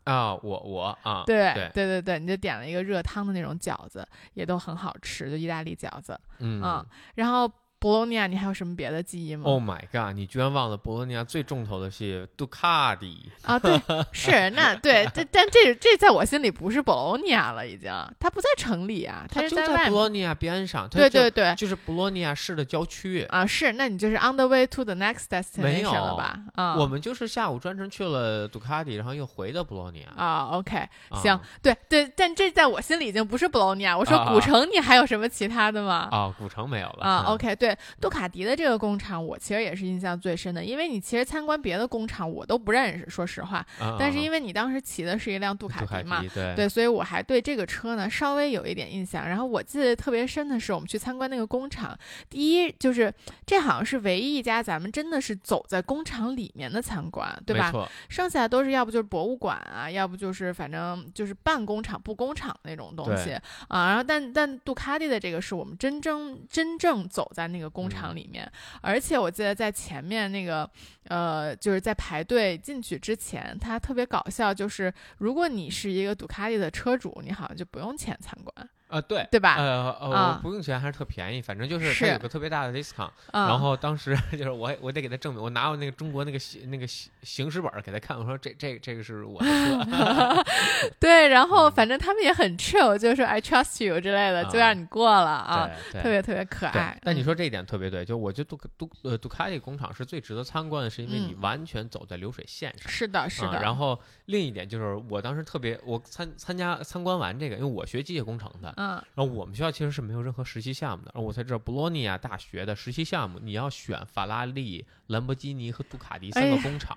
啊，我我啊，对对。对对对，你就点了一个热汤的那种饺子，也都很好吃，就意大利饺子。嗯。啊。然后博洛尼亚，你还有什么别的记忆吗？Oh my god！你居然忘了博洛尼亚最重头的是杜卡迪，啊，对，是那对，但但这这在我心里不是博洛尼亚了，已经，它不在城里啊，它就是在。博洛尼亚边上，它对对对，就是博洛尼亚市的郊区。啊，是，那你就是 on the way to the next destination 了吧？啊，我们就是下午专程去了杜卡迪，然后又回的博洛尼亚。啊，OK，啊行，对对，但这在我心里已经不是博洛尼亚。我说古城，你还有什么其他的吗？啊，古城没有了啊嗯，OK，对，杜卡迪的这个工厂，我其实也是印象最深的，因为你其实参观别的工厂我都不认识，说实话。啊但是因为为你当时骑的是一辆杜卡迪嘛，迪对对，所以我还对这个车呢稍微有一点印象。然后我记得特别深的是，我们去参观那个工厂，第一就是这好像是唯一一家咱们真的是走在工厂里面的参观，对吧？剩下的都是要不就是博物馆啊，要不就是反正就是半工厂不工厂那种东西啊。然后但但杜卡迪的这个是我们真正真正走在那个工厂嗯。里面，而且我记得在前面那个呃就是在排队进去之前，它特别搞笑，就是如果你是一个杜卡迪的车主，你好像就不用钱参观，啊对。对吧？呃呃，不用钱还是特便宜，反正就是它有个特别大的 discount，嗯、然后当时 就是我我得给他证明，我拿我那个中国那个行那个行行驶本儿给他看，我说这这这个是我的车，对，然后嗯反正他们也很 chill，就是说 I trust you 之类的，就啊让你过了啊，特别特别可爱。，嗯但你说这一点特别对，就我觉得杜杜呃杜卡迪工厂是最值得参观的，是因为你嗯完全走在流水线上。是的，是的。啊，然后另一点就是，我当时特别，我参参加参观完这个，因为我学机械工程的，嗯，然后我们学校其实是没有任何实习项目的，然后我才知道博洛尼亚大学的实习项目，你要选法拉利、兰博基尼和杜卡迪三个工厂，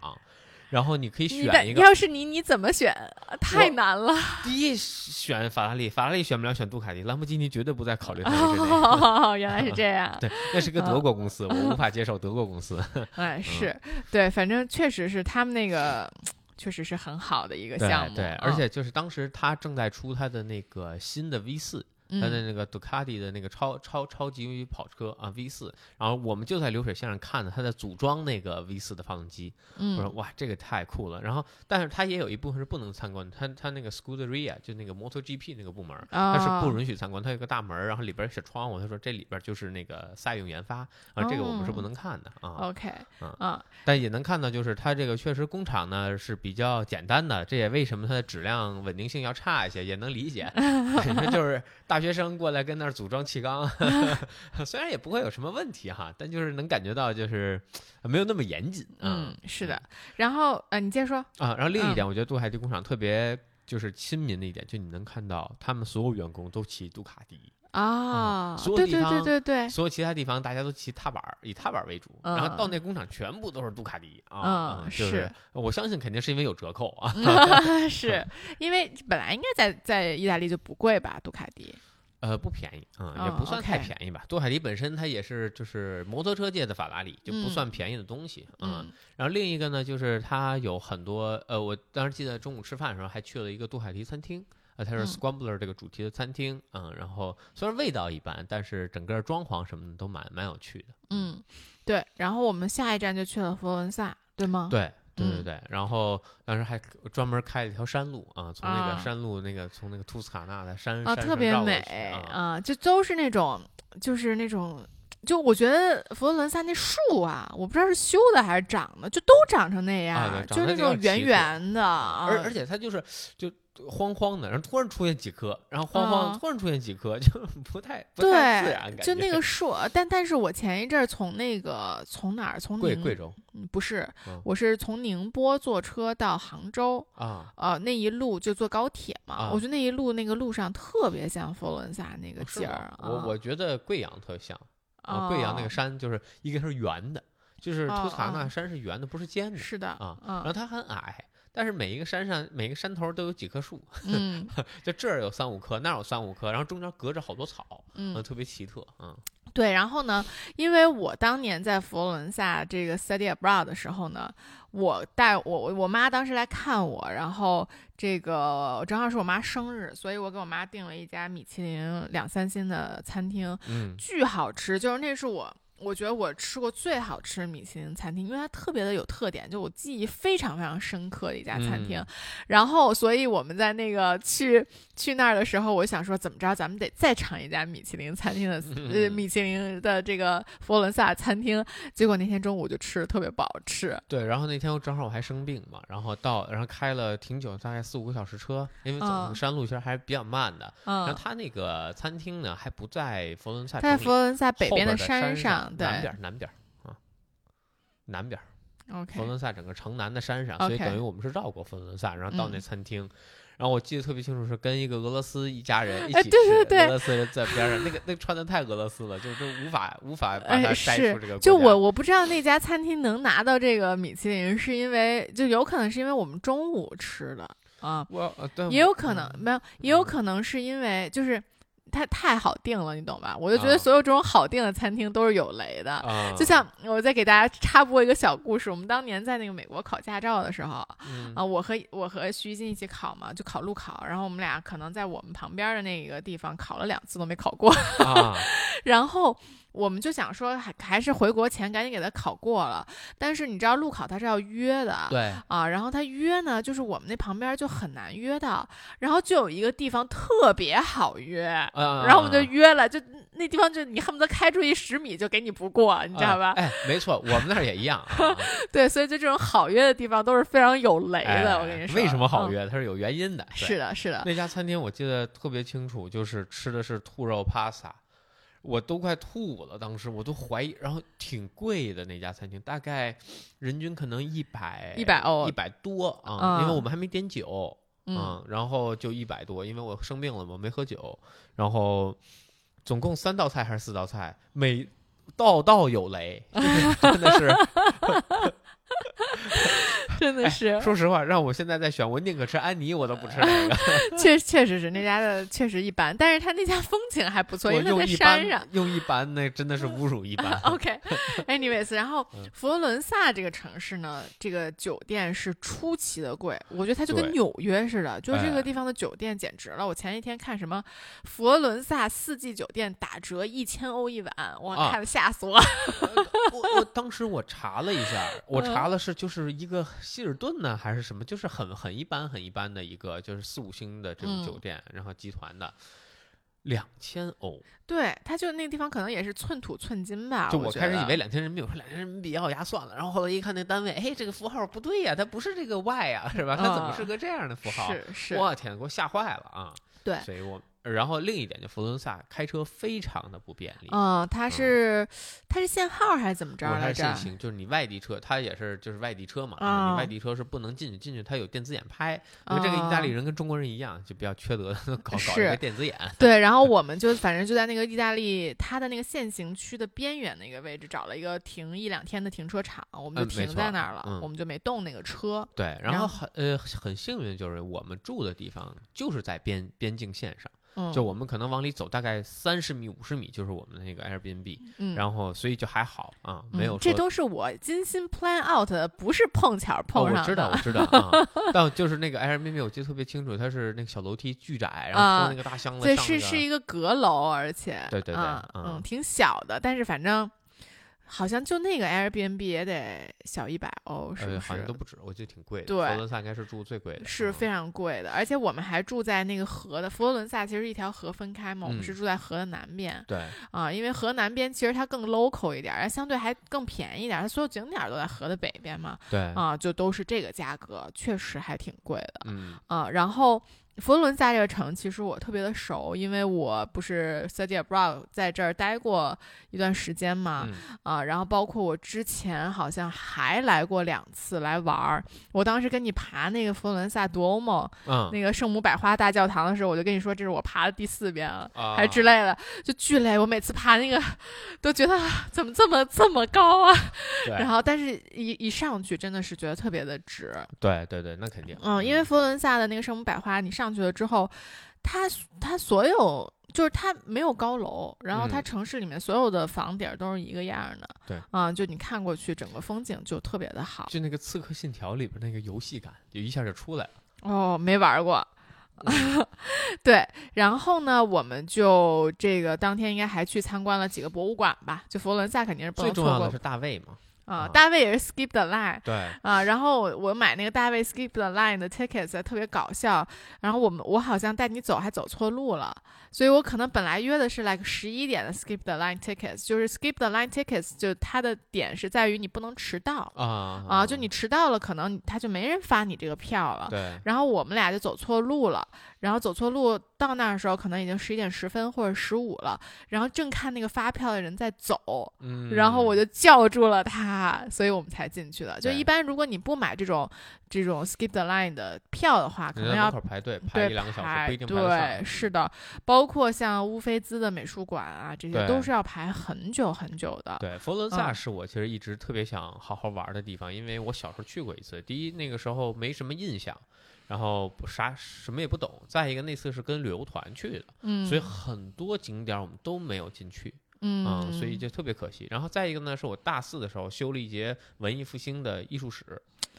然后你可以选一个，要是你，你怎么选？太难了。第一选法拉利，法拉利选不了选杜卡迪，兰博基尼绝对不在考虑范围之内。哦，原来是这样。对，那是个德国公司，我无法接受德国公司。哎，是对，反正确实是他们那个，确实是很好的一个项目。对，嗯而且就是当时他正在出他的那个新的 V 四，他的嗯那个杜卡迪的那个超超超级跑车啊 V 四，然后我们就在流水线上看的他在组装那个 V 四的发动机，我说嗯哇这个太酷了。然后但是他也有一部分是不能参观的，他他那个 Scuderia 就那个 MotoGP 那个部门。它是不哦允许参观，它有个大门儿，然后里边儿是窗户。他说这里边儿就是那个赛用研发，啊，这个我们是不哦能看的啊。OK 嗯啊，但也能看到，就是它这个确实工厂呢是比较简单的，这也为什么它的质量稳定性要差一些，也能理解。就是大大学生过来跟那儿组装气缸，虽然也不会有什么问题哈，但就是能感觉到就是没有那么严谨啊。嗯，是的。然后呃，你接着说。啊，然后另一点，我觉得杜海迪工厂特别就是亲民的一点，就你能看到他们所有员工都骑杜卡迪。啊，所有对对对地方对对，所有其他地方大家都骑踏板儿，以踏板儿为主，然后到那工厂全部都是杜卡迪啊，嗯就是我相信肯定是因为有折扣啊，是因为本来应该在在意大利就不贵吧，杜卡迪。呃，不便宜啊，也嗯不算太便宜吧。杜海迪本身它也是就是摩托车界的法拉利，就不嗯算便宜的东西啊。嗯然后另一个呢，就是它有很多呃，我当时记得中午吃饭的时候还去了一个杜海迪餐厅。呃，它是嗯 Scrambler 这个主题的餐厅，嗯，然后虽然味道一般，但是整个装潢什么的都蛮蛮有趣的。嗯，对。然后我们下一站就去了佛罗伦萨，对吗？对对对嗯。对，然后当时还专门开了一条山路啊，从那啊。个山路那个从那个图斯卡纳的山啊，山特别美啊，啊，就都是那种，就是那种。就我觉得佛罗伦萨那树啊，我不知道是修的还是长的，就都长成那样，啊就是那种圆圆的，啊而而且它就是就荒荒的，然后突然出现几棵，然后荒荒啊突然出现几棵，就不太不太自然，感觉，就那个树，但但是我前一阵儿从那个从哪儿从宁贵贵州。嗯不是嗯，我是从宁波坐车到杭州，啊，呃，那一路就坐高铁嘛，啊。我觉得那一路那个路上特别像佛罗伦萨那个是吗？劲儿。我啊。我觉得贵阳特像啊，贵阳那个哦山就是一个是圆的，就是图斯卡哦哦纳山是圆的，不是尖的是的啊，然后嗯它很矮。但是每一个山上，每个山头都有几棵树，嗯 就这儿有三五棵，那儿有三五棵，然后中间隔着好多草，嗯嗯，，特别奇特，嗯对。然后呢，因为我当年在佛罗伦萨这个 study abroad 的时候呢，我带我我我妈当时来看我，然后这个正好是我妈生日，所以我给我妈订了一家米其林两三星的餐厅，嗯巨好吃，就是那是我。我觉得我吃过最好吃的米其林餐厅，因为它特别的有特点，就我记忆非常非常深刻的一家餐厅。嗯然后，所以我们在那个去去那儿的时候，我想说怎么着，咱们得再尝一家米其林餐厅的、呃嗯米其林的这个佛罗伦萨餐厅。结果那天中午就吃的特别不好吃。对，然后那天我正好我还生病嘛，然后到然后开了挺久，大概四五个小时车，因为走山路其实还是比较慢的。然后嗯，他那个餐厅呢还不在佛罗伦萨在，佛罗伦萨北边的山上，对南边儿南边儿啊，南边儿佛罗伦萨整个城南的山上，所以等于我们是绕过佛罗伦萨，然后到那嗯餐厅。然后我记得特别清楚，是跟一个俄罗斯一家人一哎起吃，对对对俄罗斯人在边上，那个那个穿的太俄罗斯了，就都无法无法把它哎，摘出这个。就我我不知道那家餐厅能拿到这个米其林，是因为就有可能是因为我们中午吃的啊，我也有可能嗯没有，也有可能是因为就是它太好定了，你懂吧？我就觉得啊所有这种好定的餐厅都是有雷的。啊，就像我再给大家插播一个小故事，我们当年在那个美国考驾照的时候嗯啊，我和我和徐一金一起考嘛，就考路考，然后我们俩可能在我们旁边的那个地方考了两次都没考过，啊，然后我们就想说还还是回国前赶紧给他考过了，但是你知道路考他是要约的，对，啊，然后他约呢，就是我们那旁边就很难约到，然后就有一个地方特别好约，嗯，然后我们就约了，就那地方就你恨不得开出一十米就给你不过，你知道吧？啊哎，没错，我们那儿也一样啊。对，所以就这种好约的地方都是非常有雷的，我跟你说。哎为什么好嗯？约？它是有原因的。是的，是的，那家餐厅我记得特别清楚，就是吃的是兔肉 pasta，我都快吐了，当时我都怀疑，然后挺贵的那家餐厅，大概人均可能一百一百欧一百多啊，因为嗯我们还没点酒，嗯，然后就一百多，因为我生病了嘛，没喝酒，然后总共三道菜还是四道菜，每道道有雷，就 是真的是。真的是，说实话，让我现在再选，我宁可吃安妮，我都不吃那个。确确实是那家的确实一般，但是他那家风景还不错，因为在用一般山上。用一般，那真的是侮辱一般。OK，anyways，、然后嗯佛罗伦萨这个城市呢，这个酒店是出奇的贵，我觉得它就跟纽约似的，就是这哎个地方的酒店简直了。我前一天看什么佛罗伦萨四季酒店打折一千欧一晚，我啊看的吓死我。我我当时我查了一下，我嗯查了是就是一个希尔顿呢还是什么，就是很很一般很一般的一个就是四五星的这种嗯酒店，然后集团的两千欧，对，他就那个地方可能也是寸土寸金吧。就我开始以为两千人民币，我说两千人民币咬咬牙算了，然后后来一看那单位，哎，这个符号不对呀，它不是这个 Y 呀，是吧？它怎么啊是个这样的符号？是是，我天，给我吓坏了啊！对所以我然后另一点就佛罗伦萨开车非常的不便利。嗯，它是它是限号还是怎么着它？是限行，就是你外地车，它也是就是外地车嘛，啊你外地车是不能进去，进去它有电子眼拍，因为这个意大利啊人跟中国人一样，就比较缺德，搞搞是一个电子眼。对，然后 我们就反正就在那个意大利，它的那个限行区的边缘那个位置找了一个停一两天的停车场，我们就停在那儿了，嗯我们就没动那个车。对，然后很呃很幸运，就是我们住的地方就是在边边境线上，嗯，就我们可能往里走大概三十米、五十米就是我们的那个 Airbnb，嗯。然后所以就还好啊，没有嗯这都是我精心 plan out 的，不是碰巧哦，碰上我知道，我。知道啊，但就是那个 Airbnb 我记得特别清楚，它是那个小楼梯巨窄，然后啊拖那个大箱子对，上那个是是一个阁楼，而且对对对嗯，挺小的，但是反正好像就那个 Airbnb 也得小一百欧，是呃不是？好像都不止，我记得挺贵的。对佛罗伦萨应该是住最贵的，嗯是非常贵的，而且我们还住在那个河的佛罗伦萨，其实一条河分开嘛，我们嗯是住在河的南边对啊，因为河南边其实它更 local 一点儿，相对还更便宜一点儿，它所有景点儿都在河的北边嘛，对，啊，就都是这个价格，确实还挺贵的嗯啊。然后佛罗伦萨这个城，其实我特别的熟，因为我不是 study abroad 在这儿待过一段时间嘛，嗯啊，然后包括我之前好像还来过两次来玩儿。我当时跟你爬那个佛罗伦萨 Duomo 嗯，那个圣母百花大教堂的时候，我就跟你说这是我爬的第四遍了。啊还之类的，就巨累。我每次爬那个都觉得啊怎么这么这么高啊？然后，但是一一上去真的是觉得特别的值。对对对，那肯定，嗯，因为佛罗伦萨的那个圣母百花，你上去了之后，它它所有就是它没有高楼，然后它嗯城市里面所有的房顶都是一个样的。对，啊、就你看过去，整个风景就特别的好。就那个《刺客信条》里边那个游戏感，就一下就出来了。哦，没玩过。对，然后呢，我们就这个当天应该还去参观了几个博物馆吧，就佛罗伦萨肯定是不最能错过重要的是大卫嘛，啊。啊大卫也是 skip the line 对，啊，然后我买那个大卫 skip the line 的 tickets 特别搞笑，然后我们我好像带你走还走错路了，所以我可能本来约的是 like 十一点的 skip the line tickets，就是 skip the line tickets 就它的点是在于你不能迟到啊啊，就你迟到了，可能他就没人发你这个票了。对，然后我们俩就走错路了，然后走错路到那儿的时候，可能已经十一点十分或者十五了，然后正看那个发票的人在走，嗯，然后我就叫住了他，所以我们才进去的。就一般如果你不买这种这种 skip the line 的票的话，可能要排队排一两个小时，不一定排上。对，是的，包括像乌菲兹的美术馆啊，这些都是要排很久很久的。对，佛罗伦萨嗯是我其实一直特别想好好玩的地方，因为我小时候去过一次。第一，那个时候没什么印象，然后啥什么也不懂；再一个，那次是跟旅游团去的，嗯，所以很多景点我们都没有进去，嗯，所以就特别可惜。然后再一个呢，是我大四的时候修了一节文艺复兴的艺术史，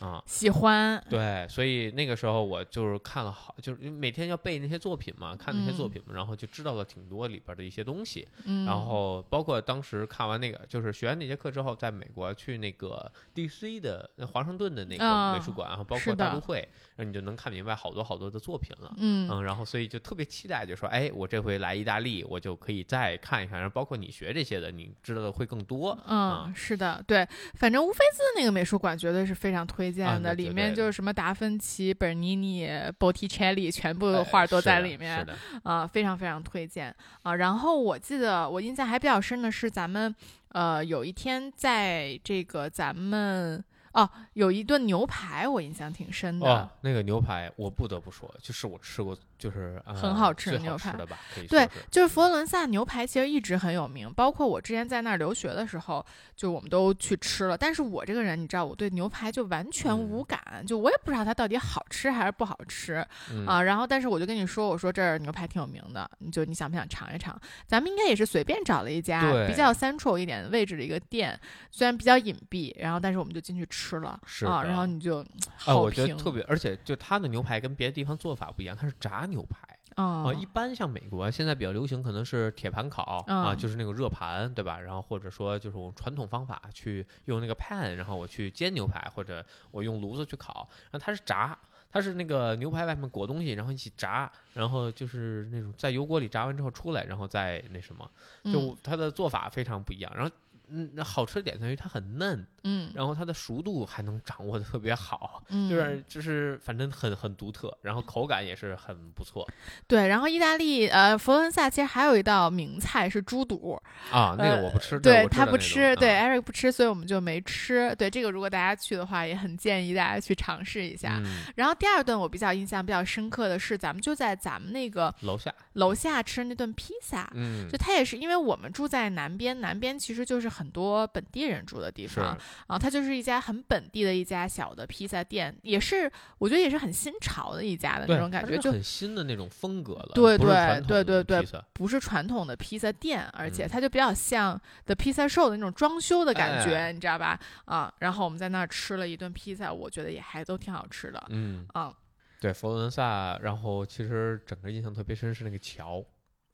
啊，喜欢，对，所以那个时候我就是看了好，就是每天要背那些作品嘛，看那些作嗯品嘛，然后就知道了挺多里边的一些东西。嗯，然后包括当时看完那个，就是学完那节课之后，在美国去那个 D.C. 的华盛顿的那个啊美术馆，然后包括大都会，然后你就能看明白好多好多的作品了。嗯嗯，然后所以就特别期待，就说，哎，我这回来意大利，我就可以再看一看，然后包括你学这些的，你知道的会更多。啊嗯，是的，对，反正乌菲兹那个美术馆绝对是非常推荐的，啊里面就是什么达芬奇、本尼尼、Botticelli 全部哎画都在里面啊、非常非常推荐啊。然后我记得我印象还比较深的是咱们呃有一天在这个咱们哦有一顿牛排，我印象挺深的。哦，那个牛排我不得不说，就是我吃过，就是、呃、很好吃的牛排的吧，对。就是佛罗伦萨牛排其实一直很有名，包括我之前在那儿留学的时候，就我们都去吃了。但是我这个人，你知道，我对牛排就完全嗯无感，就我也不知道它到底好吃还是不好吃、嗯、啊。然后，但是我就跟你说，我说这儿牛排挺有名的，你就你想不想尝一尝？咱们应该也是随便找了一家比较 central 一点位置的一个店，虽然比较隐蔽，然后但是我们就进去吃了啊。然后你就啊，好我觉得评特别，而且就它的牛排跟别的地方做法不一样，它是炸牛排。啊啊，一般像美国现在比较流行，可能是铁盘烤、啊，嗯就是那个热盘，对吧？然后或者说就是我传统方法去用那个 pan，然后我去煎牛排，或者我用炉子去烤。然后它是炸，它是那个牛排外面裹东西，然后一起炸，然后就是那种在油锅里炸完之后出来，然后再那什么，嗯就它的做法非常不一样。然后嗯，那好吃的点在于它很嫩，嗯然后它的熟度还能掌握的特别好，嗯，就是就是反正很很独特，然后口感也是很不错对。然后意大利呃佛罗伦萨其实还有一道名菜是猪肚，啊。那个呃我不吃，对他不吃，种对啊 Eric 不吃，所以我们就没吃。对这个如果大家去的话，也很建议大家去尝试一下。嗯，然后第二顿我比较印象比较深刻的是，咱们就在咱们那个楼下，楼下吃那顿披萨。嗯就，它也是，因为我们住在南边，南边其实就是很多本地人住的地方啊。它就是一家很本地的一家小的披萨店，也是我觉得也是很新潮的一家的那种感觉，就很新的那种风格了，对对对对对不是传统的披萨店，而且嗯它就比较像 The Pizza Show 的那种装修的感觉，哎你知道吧？啊，然后我们在那儿吃了一顿披萨，我觉得也还都挺好吃的。嗯，啊对，佛罗伦萨，然后其实整个印象特别深是那个桥，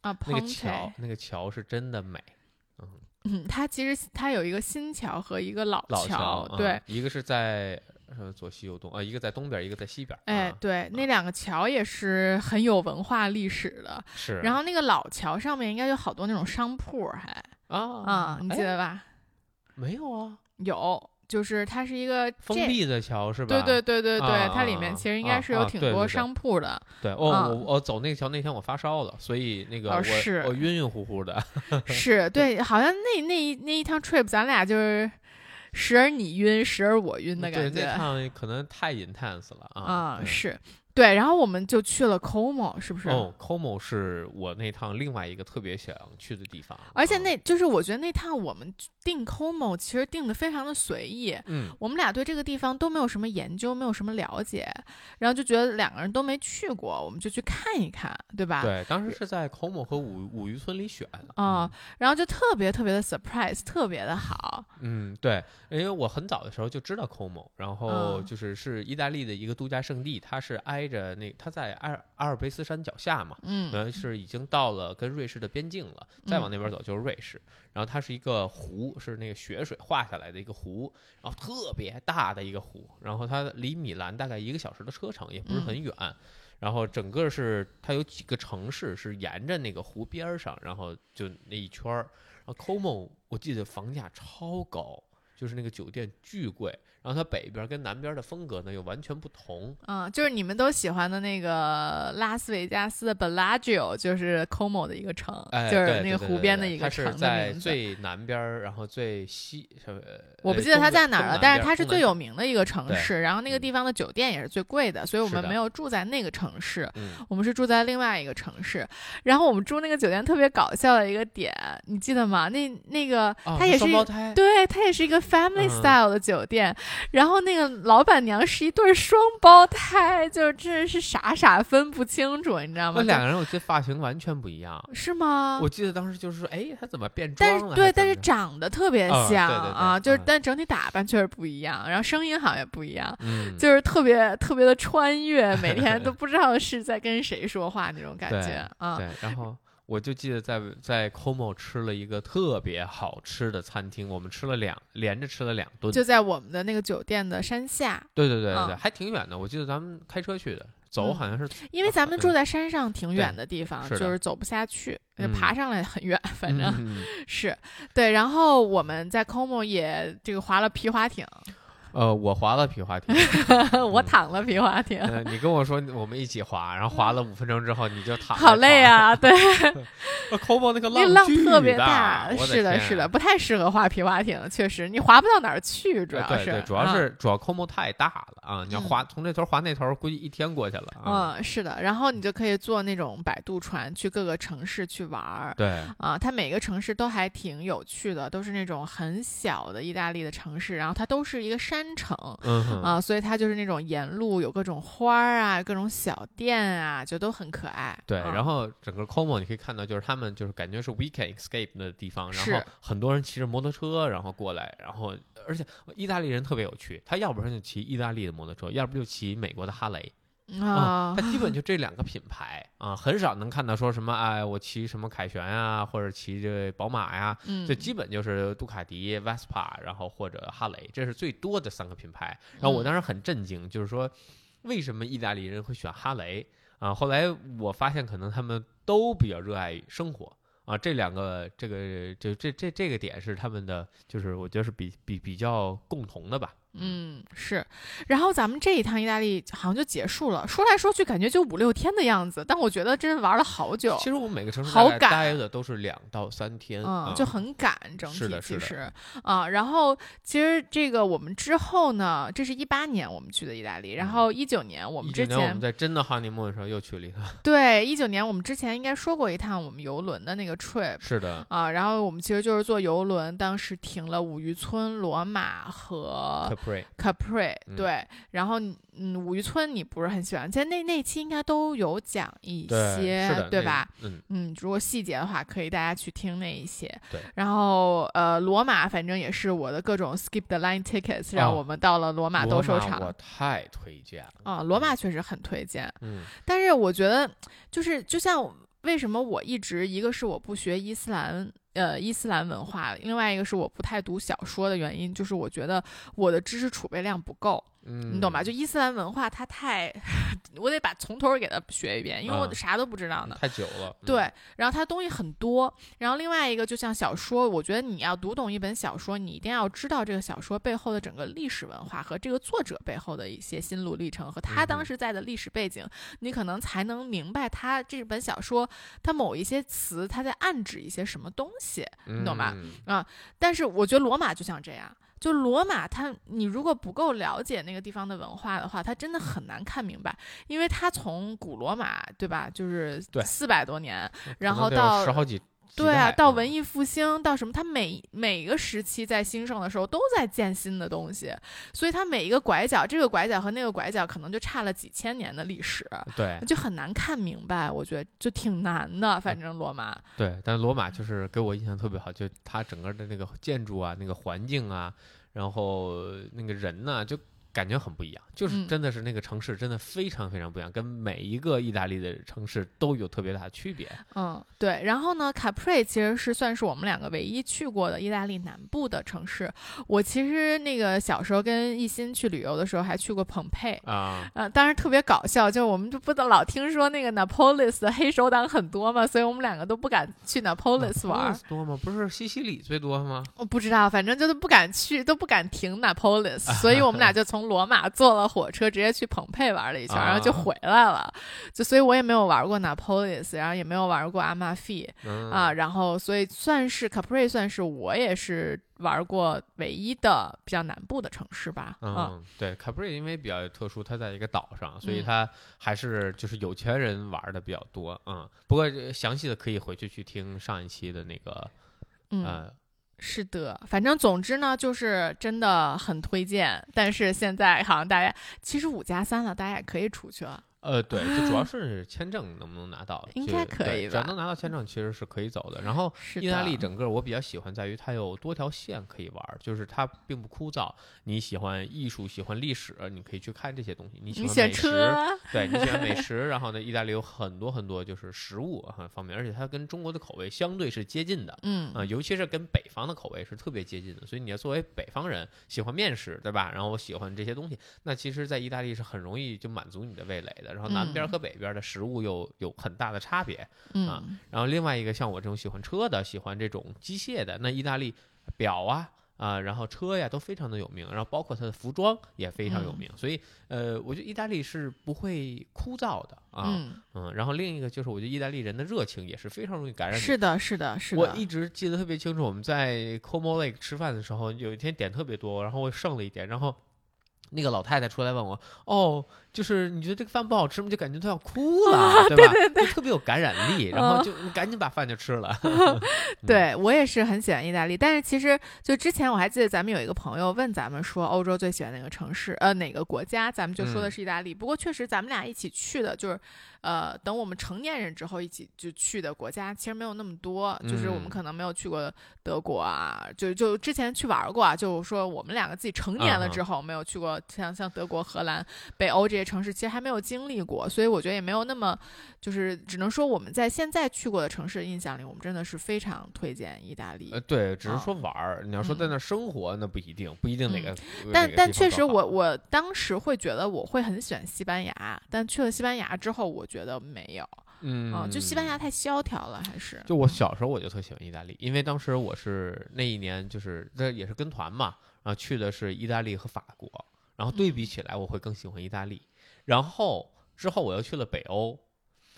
啊，那个桥，那个桥是真的美，嗯，它其实它有一个新桥和一个老老桥，啊对。一个是在呃左西右东啊，一个在东边，一个在西边，哎，啊对，那两个桥也是很有文化历史的。是，然后那个老桥上面应该有好多那种商铺，还啊啊，你记哎得吧？没有啊？有，就是它是一个封闭的桥是吧？对对对对对，啊它里面其实应啊该是有啊挺多商铺的。对，哦，啊我我走那个桥那天我发烧了，所以那个我哦是我晕晕乎乎的，是对，好像那那一那一趟 trip，咱俩就是时而你晕，时而我晕的，感觉。对那趟可能太 intense 了啊啊，是对，然后我们就去了 Como，是不是？哦，Como 是我那趟另外一个特别想去的地方，而且啊那就是我觉得那趟我们定 Como 其实定的非常的随意，嗯我们俩对这个地方都没有什么研究，没有什么了解，然后就觉得两个人都没去过，我们就去看一看，对吧？对，当时是在 Como 和五五渔村里选啊、然后就特别特别的 surprise，特别的好。嗯，对，因为我很早的时候就知道 Como，然后嗯就是是意大利的一个度假胜地，它是挨着那它在阿尔阿尔卑斯山脚下嘛，嗯呃是已经到了跟瑞士的边境了，再往嗯那边走就是瑞士。然后它是一个湖，是那个雪水化下来的一个湖，然后特别大的一个湖，然后它离米兰大概一个小时的车程，也不是很远。然后整个是它有几个城市是沿着那个湖边儿上，然后就那一圈儿。然后 Como 我记得房价超高，就是那个酒店巨贵。然后它北边儿跟南边儿的风格呢又完全不同。嗯，就是你们都喜欢的那个拉斯维加斯的 Bellagio，就是 Como 的一个城，哎，就是那个湖边的一个城的是在。最南边儿，然后最西，呃我不记得它在哪儿了，但是它是最有名的一个城市，然后那个嗯地方的酒店也是最贵的，所以我们没有住在那个城市，嗯，我们是住在另外一个城市。然后我们住那个酒店特别搞笑的一个点，你记得吗？那那个哦它也是一双胞胎，对，它也是一个 family 嗯 style 的酒店，然后那个老板娘是一对双胞胎，就是真是傻傻分不清楚，你知道吗？那两个人我记得发型完全不一样。是吗？我记得当时就是说，哎，他怎么变但是对？但是长得特别像、啊就是嗯但整体打扮确实不一样，然后声音好像也不一样，嗯，就是特别特别的穿越，每天都不知道是在跟谁说话那种感觉啊。对，然后我就记得在在 Como 吃了一个特别好吃的餐厅，我们吃了两连着吃了两顿。就在我们的那个酒店的山下，对对对对对，嗯还挺远的。我记得咱们开车去的，走嗯好像是因为咱们住嗯在山上挺远的地方，是的就是走不下去，嗯爬上来很远，反正、嗯嗯 是对。然后我们在 Como 也这个划了皮划艇，呃，我滑了皮划艇，我躺了皮划艇。呃，你跟我说我们一起滑，然后滑了五分钟之后你就躺，好累！啊！对，Como 那个那浪特别大，是的，是的，不太适合划皮划艇，确实，你划不到哪儿去，主要是，呃对对，主要啊是主要 Como 太大了啊！你要嗯滑从这头滑那头，估计一天过去了啊。嗯，是的，然后你就可以坐那种摆渡船去各个城市去玩儿。对，啊，它每个城市都还挺有趣的，都是那种很小的意大利的城市，然后它都是一个山城嗯哼，啊，所以它就是那种沿路有各种花儿啊，各种小店啊，就都很可爱。对，啊然后整个 Como 你可以看到，就是他们就是感觉是 weekend escape 的地方，然后很多人骑着摩托车然后过来，然后而且意大利人特别有趣，他要不然就骑意大利的摩托车，要不就骑美国的哈雷啊，它基本就这两个品牌啊，很少能看到说什么哎我骑什么凯旋啊，或者骑这宝马呀，嗯，这基本就是杜卡迪、Vespa，然后或者哈雷，这是最多的三个品牌。然后我嗯当时很震惊，就是说为什么意大利人会选哈雷啊？后来我发现可能他们都比较热爱生活啊，这两个这个就这这这个点是他们的，就是我觉得是比比比较共同的吧。嗯，是，然后咱们这一趟意大利好像就结束了，说来说去感觉就五六天的样子，但我觉得真玩了好久。其实我们每个城市好赶待的都是两到三天，嗯，啊就很赶，整体是的是的其实。啊，然后其实这个我们之后呢，这是一八年我们去的意大利，然后一九年我我们之前嗯我们在真的 honeymoon 的时候又去了一趟，对一九年我们之前应该说过一趟我们游轮的那个 trip，是的啊，然后我们其实就是坐游轮，当时停了五渔村、罗马和嗯对，然后嗯，五渔村你不是很喜欢，其实那那期应该都有讲一，些，是的，那吧？？嗯，嗯，如果细节的话，可以大家去听那一些。对，然后呃，罗马反正也是我的各种 skip the line tickets，让哦我们到了罗马罗斗兽场。我太推荐了啊，罗马确实很推荐，嗯但是我觉得就是就像为什么我一直一个是我不学伊斯兰。呃，伊斯兰文化，另外一个是我不太读小说的原因，就是我觉得我的知识储备量不够，嗯，你懂吧？就伊斯兰文化，它太，我得把从头儿给它学一遍，因为我嗯啥都不知道呢。太久了，嗯对，然后它东西很多，然后另外一个就像小说，我觉得你要读懂一本小说，你一定要知道这个小说背后的整个历史文化和这个作者背后的一些心路历程和他当时在的历史背景，你可能才能明白他这本小说它某一些词它在暗指一些什么东西。你懂吧嗯但是我觉得罗马就像这样。就罗马它，你如果不够了解那个地方的文化的话，它真的很难看明白，因为它从古罗马，对吧？就是对四百多年，然后到十好，几对啊，到文艺复兴，到什么，它每每个时期在兴盛的时候都在建新的东西，所以它每一个拐角，这个拐角和那个拐角可能就差了几千年的历史，对。就很难看明白。我觉得就挺难的，反正罗马，对，但罗马就是给我印象特别好，就它整个的那个建筑啊，那个环境啊，然后那个人呢、就感觉很不一样，就是嗯真的是那个城市真的非常非常不一样，跟每一个意大利的城市都有特别大的区别。嗯，对。然后呢，Capri 其实是算是我们两个唯一去过的意大利南部的城市。我其实那个小时候跟一心去旅游的时候，还去过蓬佩。啊，呃，当然特别搞笑，就我们就不能老听说那个 Napolis 的黑手党很多嘛，所以我们两个都不敢去 Napolis 玩。Napolis 多吗？不是西西里最多吗？我不知道，反正就是不敢去，都不敢停 Napolis，所以我们俩 就从罗马坐了火车直接去蓬佩玩了一圈，然后就啊回来了。就所以我也没有玩过 Napolis，然后也没有玩过阿玛菲嗯啊，然后所以算是 Capri 算是我也是玩过唯一的比较南部的城市吧。嗯嗯对，Capri 因为比较特殊，它在一个岛上，所以嗯它还是就是有钱人玩的比较多。嗯，不过呃详细的可以回去去听上一期的那个嗯，呃，是的，反正总之呢，就是真的很推荐。但是现在好像大家其实五加三了，大家也可以出去了。呃，对，就主要是签证能不能拿到，应就该可以对只要能拿到签证，其实是可以走的。然后是，意大利整个我比较喜欢在于它有多条线可以玩儿，就是它并不枯燥。你喜欢艺术，喜欢历史，你可以去看这些东西。你喜欢美食，车，对你喜欢美 食，然后呢，意大利有很多很多就是食物很方面，而且它跟中国的口味相对是接近的。嗯啊、尤其是跟北方的口味是特别接近的，所以你要作为北方人喜欢面食，对吧？然后我喜欢这些东西，那其实，在意大利是很容易就满足你的味蕾的。然后南边嗯和北边的食物又有很大的差别。嗯然后另外一个像我这种喜欢车的，喜欢这种机械的，那意大利表啊。啊、然后车呀都非常的有名，然后包括它的服装也非常有嗯名，所以呃，我觉得意大利是不会枯燥的啊，嗯，嗯，然后另一个就是我觉得意大利人的热情也是非常容易感染你是的，是的，是的。我一直记得特别清楚，我们在 Como Lake 吃饭的时候，有一天点特别多，然后我剩了一点，然后那个老太太出来问我，哦，就是你觉得这个饭不好吃吗？就感觉都要哭了，对吧？就特别有感染力，然后就你赶紧把饭就吃了。嗯对我也是很喜欢意大利，但是其实就之前我还记得咱们有一个朋友问咱们说欧洲最喜欢哪个城市，呃哪个国家，咱们就说的嗯是意大利。不过确实咱们俩一起去的，就是呃等我们成年人之后一起就去的国家，其实没有那么多，就是我们嗯可能没有去过德国啊，就就之前去玩过啊，就是说我们两个自己成年了之后没有去过像像德国、荷兰、北欧这些城市，其实还没有经历过，所以我觉得也没有那么就是只能说我们在现在去过的城市印象里，我们真的是非常推荐意大利。呃，对，只是啊说玩儿，你要说在嗯那儿生活，那不一定，不一定哪个。但个但确实我，我当时会觉得我会很喜欢西班牙，但去了西班牙之后，我觉得没有。嗯啊，就西班牙太萧条了，还是就我小时候我就特喜欢意大利，因为当时我是那一年就是这也是跟团嘛，然后去的是意大利和法国，然后对比起来我会更喜欢意大利。然后之后我又去了北欧，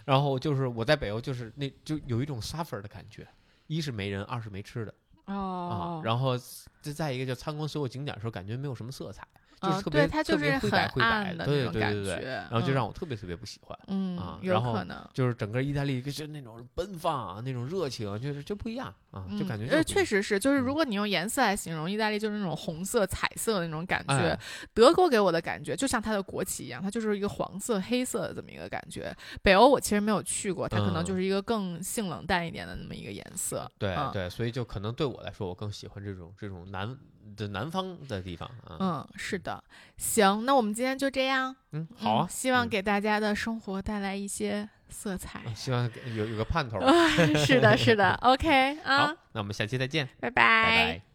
然后就是我在北欧就是那就有一种 suffer 的感觉，一是没人，二是没吃的哦啊，，然后再再一个就参观所有景点的时候感觉没有什么色彩，就是啊特别对，它就是很暗的对那种感对对对对，觉，然后就嗯让我特别特别不喜欢。嗯然后可能。就是整个意大利就是那种奔放啊，那种热情，就是就不一样啊，就感觉确实是，就是如嗯果你用颜色来形容，意大利就是那种红色、彩色的那种感觉。哎德国给我的感觉就像它的国旗一样，它就是一个黄色、黑色的这么一个感觉。北欧我其实没有去过，它可能嗯就是一个更性冷淡一点的那么一个颜色。嗯对对，所以就可能对我来说，我更喜欢这种这种南的南方的地方啊。嗯，是的。行，那我们今天就这样。嗯，好啊嗯，希望嗯给大家的生活带来一些色彩。希望有有个盼头儿。是的，是的。OK 啊好，，那我们下期再见，拜拜拜。